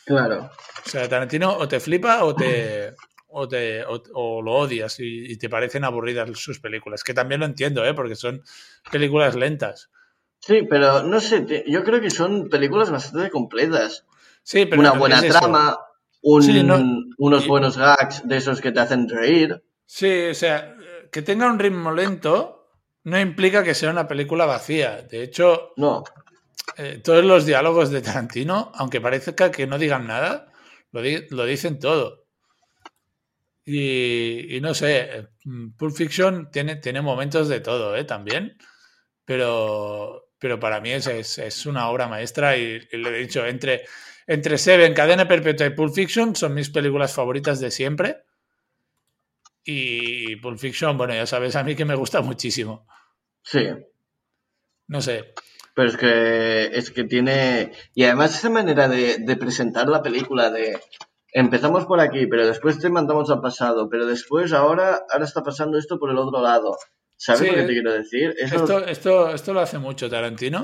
Claro. O sea, Tarantino o te flipa o te, o, te, o, o lo odias y, y te parecen aburridas sus películas. Que también lo entiendo, ¿eh? porque son películas lentas. Sí, pero no sé, te- yo creo que son películas bastante completas. Sí, pero una no buena es trama, un- Sí, no- unos y- buenos gags de esos que te hacen reír. Sí, o sea, que tenga un ritmo lento no implica que sea una película vacía. De hecho, No, eh, todos los diálogos de Tarantino, aunque parezca que no digan nada, lo, di- lo dicen todo. Y, y no sé, Pulp Fiction tiene, tiene momentos de todo, ¿eh? También. Pero, pero para mí es, es, es una obra maestra y, y le he dicho, entre, entre Seven, Cadena Perpetua y Pulp Fiction son mis películas favoritas de siempre. Y Pulp Fiction, bueno, ya sabes, a mí que me gusta muchísimo. sí. No sé. Pero es que, es que tiene... Y además esa manera de, de presentar la película de... Empezamos por aquí, pero después te mandamos al pasado, pero después ahora, ahora está pasando esto por el otro lado. ¿Sabes Sí, lo que te quiero decir? Eso- Esto, esto, esto lo hace mucho Tarantino.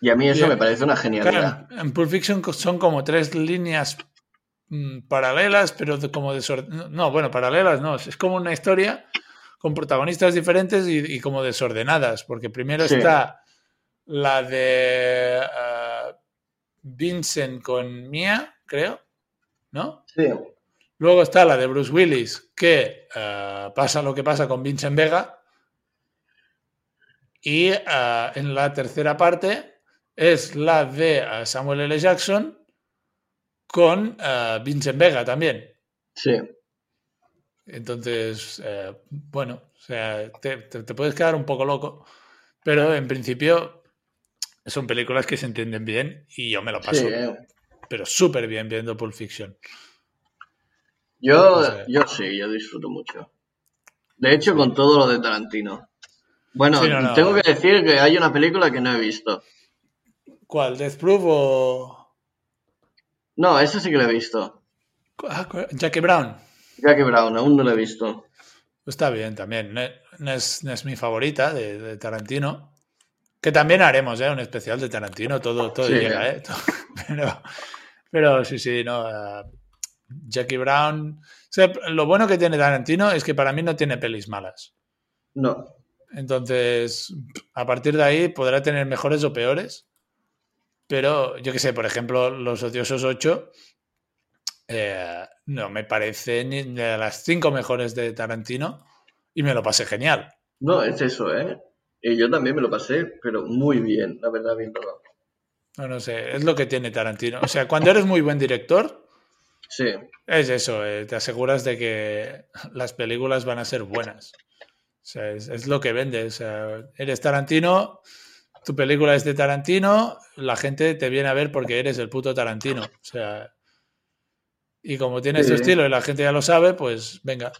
y a mí eso me parece una genialidad. Claro, en Pulp Fiction son como tres líneas mm, paralelas, pero como desordenadas. No, bueno, paralelas no. Es como una historia con protagonistas diferentes y, y como desordenadas, porque primero Sí. está la de ah, Vincent con Mia, creo, ¿no? Sí, Luego está la de Bruce Willis, que ah, pasa lo que pasa con Vincent Vega. Y ah, en la tercera parte es la de Samuel L. Jackson con Vincent Vega también. sí. Entonces, eh, bueno, o sea, te, te- te puedes quedar un poco loco, pero en principio son películas que se entienden bien y yo me lo paso, sí, eh. pero súper bien viendo Pulp Fiction. Yo, yo sí, yo disfruto mucho. De hecho, con todo lo de Tarantino. Bueno, Sí, no, no. tengo que decir que hay una película que no he visto. ¿Cuál? ¿Death Proof o No, esa sí que la he visto. ah, Jackie Brown? Jackie Brown, aún no la he visto. Está bien también. No, no es, no es mi favorita de, de Tarantino. Que también haremos, ¿eh? Un especial de Tarantino. Todo, todo Sí. llega, ¿eh? *laughs* Pero, pero sí, sí, no. eh, Jackie Brown. o sea, lo bueno que tiene Tarantino es que para mí no tiene pelis malas. No. Entonces, a partir de ahí podrá tener mejores o peores. Pero yo que sé, por ejemplo, Los Odiosos 8 eh, no me parece ni de las cinco mejores de Tarantino y me lo pasé genial. No, es eso, ¿eh? Y yo también me lo pasé, pero muy bien, la verdad, viéndolo. No, no sé, es lo que tiene Tarantino. O sea, cuando eres muy buen director, Sí, es eso, eh, te aseguras de que las películas van a ser buenas. O sea, es, es lo que vende. O sea, eres Tarantino, tu película es de Tarantino, la gente te viene a ver porque eres el puto Tarantino. O sea, y como tienes Sí. tu estilo y la gente ya lo sabe, pues venga.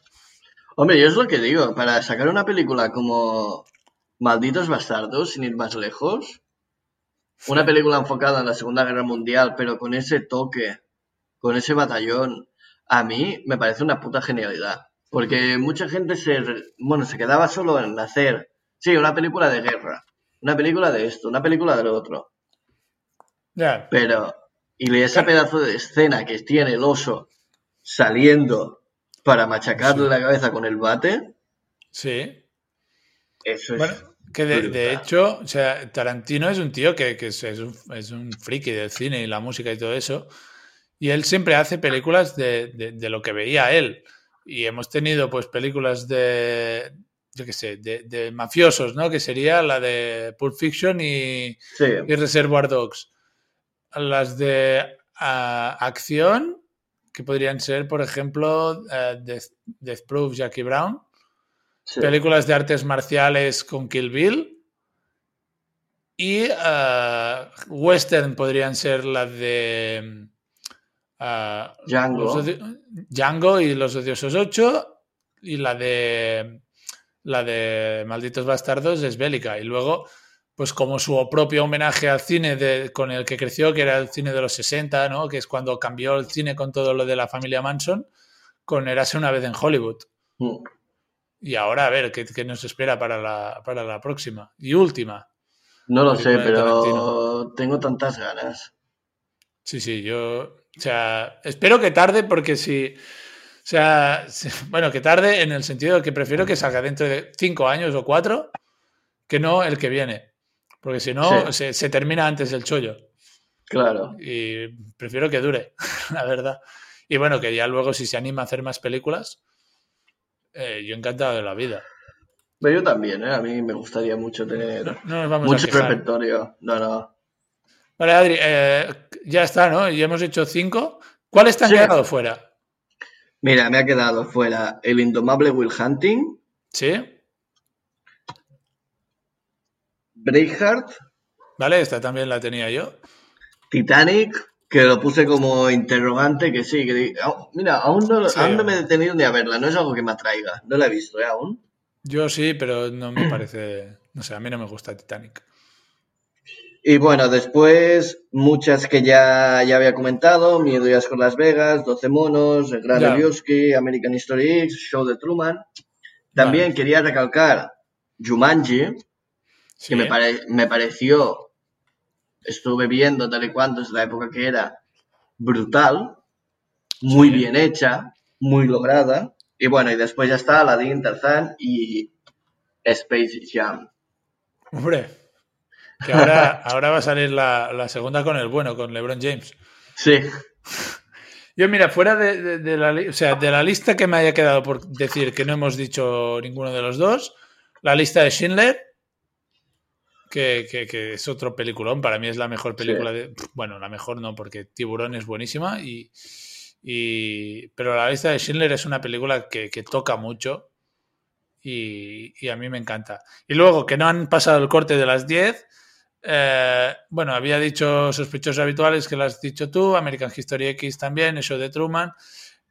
Hombre, yo es lo que digo, para sacar una película como Malditos Bastardos, sin ir más lejos, una película enfocada en la Segunda Guerra Mundial, pero con ese toque, con ese batallón, a mí me parece una puta genialidad. Porque mucha gente se, bueno, se quedaba solo en hacer, sí, una película de guerra, una película de esto, una película de lo otro. Ya, Pero, y ese pedazo de escena que tiene el oso saliendo para machacarle la cabeza con el bate, sí. Eso es... Bueno, que de, hecho, o sea, Tarantino es un tío que, que es, es un, es un friki del cine y la música y todo eso. Y él siempre hace películas de, de- de lo que veía él. Y hemos tenido pues películas de, yo qué sé, de, mafiosos, ¿no? Que sería la de Pulp Fiction y, Sí, y Reservoir Dogs. Las de ah, acción, que podrían ser, por ejemplo, eh, Death, Death Proof, Jackie Brown sí. películas de artes marciales con Kill Bill. Y eh, western podrían ser las de eh, Django. Django y los odiosos 8 y la de la de Malditos Bastardos es bélica y luego pues como su propio homenaje al cine de- con el que creció que era el cine de los 60 ¿no? que es cuando cambió el cine con todo lo de la familia Manson con Érase una vez en Hollywood Mm. Y ahora a ver qué, qué nos espera para la, para la próxima y última. No lo sé, pero tengo tantas ganas. Sí, sí, yo. O sea, espero que tarde porque si. O sea, bueno, que tarde en el sentido de que prefiero que salga dentro de cinco años o cuatro que no el que viene. Porque si no, Sí. se, se termina antes el chollo. Claro. Y prefiero que dure, *laughs* la verdad. Y bueno, que ya luego si se anima a hacer más películas, eh, yo encantado de la vida. Pero yo también, ¿eh? A mí me gustaría mucho tener No, no nos vamos mucho a repertorio. No, no. Vale, Adri, eh, ya está, ¿no? Ya hemos hecho cinco. ¿Cuáles te han Sí. quedado fuera? Mira, me ha quedado fuera el indomable Will Hunting, ¿Sí? Braveheart, Vale, esta también la tenía yo. Titanic, que lo puse como interrogante, que sí, que au- mira, aún no, Sí. aún no me he detenido ni a verla, no es algo que me atraiga, no la he visto ¿eh? aún. Yo sí, pero no me parece. No sé, a mí no me gusta Titanic. Y bueno, después muchas que ya, ya había comentado, Miedo y Asco en Las Vegas, 12 monos, El Gran. Lebowski, American History X, Show de Truman. También Vale. quería recalcar Jumanji, Sí, que me, pare- me pareció, estuve viendo tal y cuanto es la época que era, brutal, muy Sí. bien hecha, muy lograda. Y bueno, y después ya está Aladdin, Tarzán y Space Jam. Hombre, que ahora, *laughs* ahora va a salir la, la segunda con el bueno, con LeBron James. Sí, Yo, mira, fuera de, de- de la, o sea, de la lista que me haya quedado por decir que no hemos dicho ninguno de los dos, la lista de Schindler, que, que- que es otro peliculón, para mí es la mejor película de... Bueno, la mejor no, porque Tiburón es buenísima, y, y- pero la lista de Schindler es una película que, que toca mucho y, y a mí me encanta. Y luego, que no han pasado el corte de las 10, eh, bueno, había dicho sospechosos habituales que lo has dicho tú, American History X también, eso de Truman.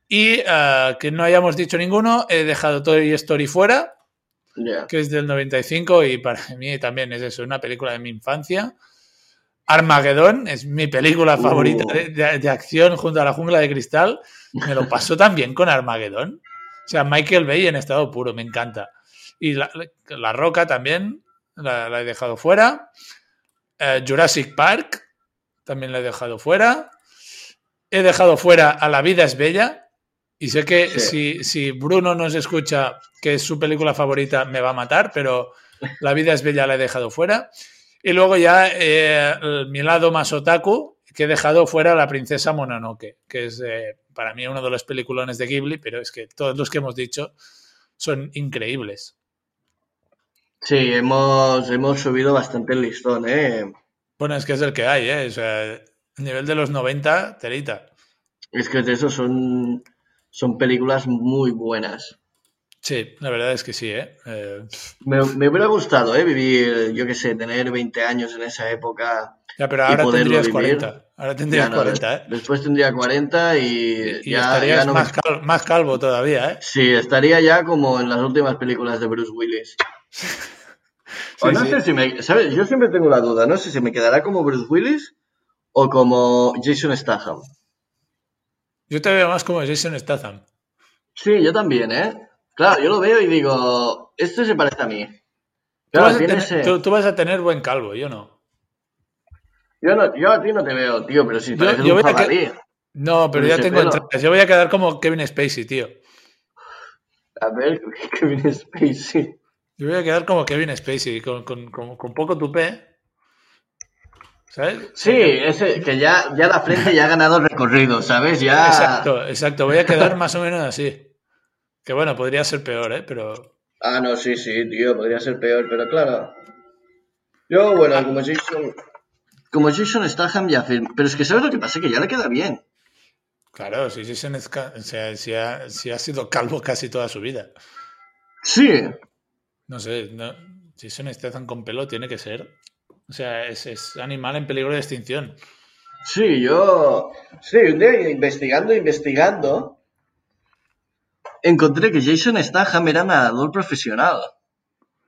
Y eh, que no hayamos dicho ninguno, he dejado Toy Story fuera, que es del 95 y para *laughs* mí también es eso, una película de mi infancia. Armageddon es mi película Uh. favorita de, de- de acción junto a la jungla de cristal. Me lo pasó *laughs* también con Armageddon. O sea, Michael Bay en estado puro, me encanta. Y la, la Roca también la, la he dejado fuera. Eh, Jurassic Park también la he dejado fuera. He dejado fuera A la vida es bella. Y sé que Sí. si, si Bruno nos escucha, que es su película favorita, me va a matar, pero La vida es bella la he dejado fuera. Y luego ya eh, el- mi lado más otaku, que he dejado fuera La princesa Mononoke, que es eh, para mí uno de los peliculones de Ghibli, pero es que todos los que hemos dicho son increíbles. Sí, hemos, hemos subido bastante el listón, ¿eh? Bueno, es que es el que hay, ¿eh? O sea, el nivel de los 90, telita. Es que de eso son, son películas muy buenas. Sí, la verdad es que sí, ¿eh? Eh, Me, me hubiera gustado, ¿eh? Vivir, yo qué sé, tener 20 años en esa época. ya, pero ahora tendrías vivir. 40. Ahora tendrías no, 40, des- ¿eh? Después tendría 40 y, Y ya, estarías ya no me- más, cal- más calvo todavía, ¿eh? Sí, estaría ya como en las últimas películas de Bruce Willis. *laughs* o Sí, no sí. sé si me... ¿Sabes? Yo siempre tengo la duda, no sé si me quedará como Bruce Willis o como Jason Statham. Yo te veo más como Jason Statham. Sí, yo también, ¿eh? Claro, yo lo veo y digo, este se parece a mí. Tú Claro, vas, a tiene tener, ese- tú- tú vas a tener buen calvo, yo no. Yo, no, yo a ti no te veo, tío, pero si Yo- pareces yo un a que- jabalí. No, pero ya tengo entradas. Yo voy a quedar como Kevin Spacey, tío. A ver, *laughs* Kevin Spacey. Yo voy a quedar como Kevin Spacey, con, con- con- con poco tupé. ¿Sabes? Sí, ese, que ya, ya la frente ya ha ganado el recorrido, ¿sabes? Ya... Exacto, exacto. Voy a quedar más o menos así. Que bueno, podría ser peor, ¿eh? Pero Ah, no, sí, sí, tío, podría ser peor, pero claro. Yo, bueno, como Jason... Como Jason Statham ya firma. Pero es que ¿sabes lo que pasa? Que ya le queda bien. claro, si, Jason es o sea, si, ha, si ha sido calvo casi toda su vida. Sí, No sé, no, Jason Statham con pelo tiene que ser. O sea, es, es animal en peligro de extinción. sí, yo... Sí, un día investigando, investigando, encontré que Jason Statham era nadador profesional.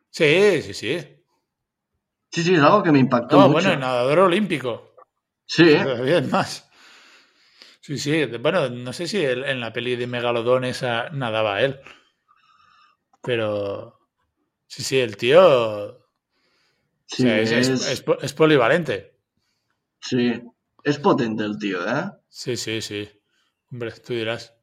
Sí, sí, sí. Sí, sí, es algo que me impactó No, mucho. bueno, nadador olímpico. Sí, es más. Sí, sí. Bueno, no sé si el- en la peli de Megalodón esa nadaba él. Pero. Sí, sí, el tío. O sí, sea, es, es- es, es po- es polivalente. sí. Es potente el tío, ¿eh? Sí, sí, sí. Hombre, tú dirás.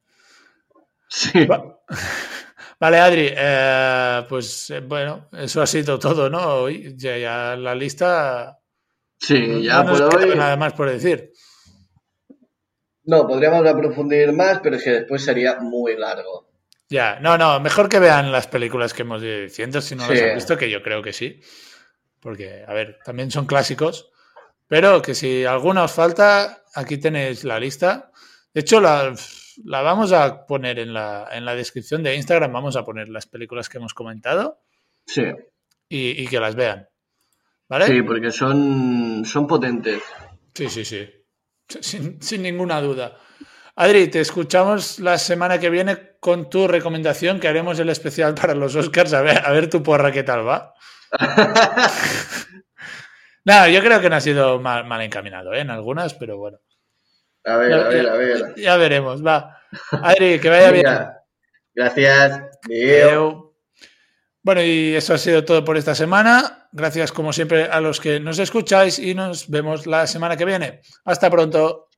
Sí. Va- *laughs* Vale, Adri, eh, pues eh, bueno, eso ha sido todo, ¿no? Hoy ya, ya la lista Sí, ya no por queda hoy. nada más por decir. No, podríamos aprofundir más, pero es que después sería muy largo. Ya, no, no, mejor que vean las películas que hemos ido diciendo si no las han visto, que yo creo que sí. Porque, a ver, también son clásicos. Pero que si alguna os falta, aquí tenéis la lista. De hecho, la, la vamos a poner en la, en la descripción de Instagram, vamos a poner las películas que hemos comentado Sí, y, y que las vean. ¿Vale? sí, porque son, son potentes. Sí, sí, sí. Sin, sin ninguna duda. Adri, te escuchamos la semana que viene con tu recomendación, que haremos el especial para los Oscars. A ver, a ver tu porra qué tal va. *laughs* Nada, yo creo que no ha sido mal, mal encaminado ¿eh? en algunas, pero bueno. A ver, a ver, a ver. Ya veremos, va. Adri, que vaya bien. Gracias. Adeu. Bueno, y eso ha sido todo por esta semana. Gracias, como siempre, a los que nos escucháis y nos vemos la semana que viene. Hasta pronto.